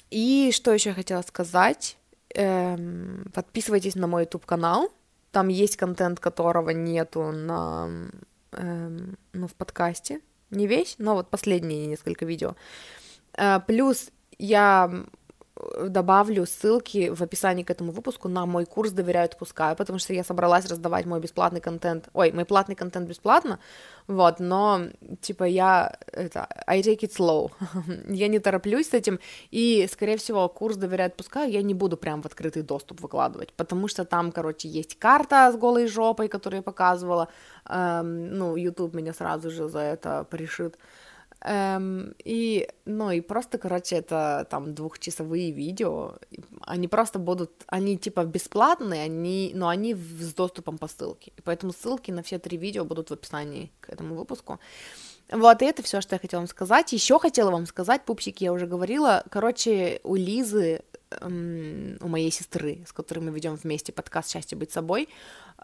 И что еще я хотела сказать? Uh, подписывайтесь на мой YouTube канал. Там есть контент, которого нету на, ну, в подкасте не весь, но вот последние несколько видео. Э, плюс я добавлю ссылки в описании к этому выпуску на мой курс «Доверяют, пускаю», потому что я собралась раздавать мой бесплатный контент, ой, мой платный контент бесплатно, вот, но, типа, я, это, I take it slow, я не тороплюсь с этим, и, скорее всего, курс «Доверяют, пускаю» я не буду прям в открытый доступ выкладывать, потому что там, короче, есть карта с голой жопой, которую я показывала, эм, ну, YouTube меня сразу же за это порешит, Эм, и, ну, и просто, короче, это там двухчасовые видео, они просто будут, они типа бесплатные, они, но они с доступом по ссылке, и поэтому ссылки на все три видео будут в описании к этому выпуску. Вот, и это все, что я хотела вам сказать. Еще хотела вам сказать, пупсики, я уже говорила, короче, у Лизы, эм, у моей сестры, с которой мы ведем вместе подкаст «Счастье быть собой»,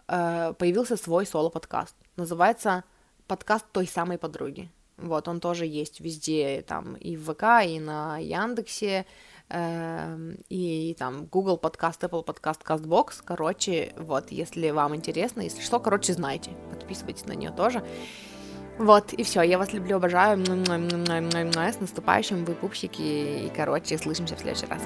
э, появился свой соло-подкаст. Называется «Подкаст той самой подруги». Вот, он тоже есть везде, там, и в ВК, и на Яндексе, э, и там Google подкаст, Apple подкаст, CastBox, короче, вот, если вам интересно, если что, короче, знайте, подписывайтесь на нее тоже. Вот, и все, я вас люблю, обожаю, с наступающим, вы пупсики, и, короче, слышимся в следующий раз.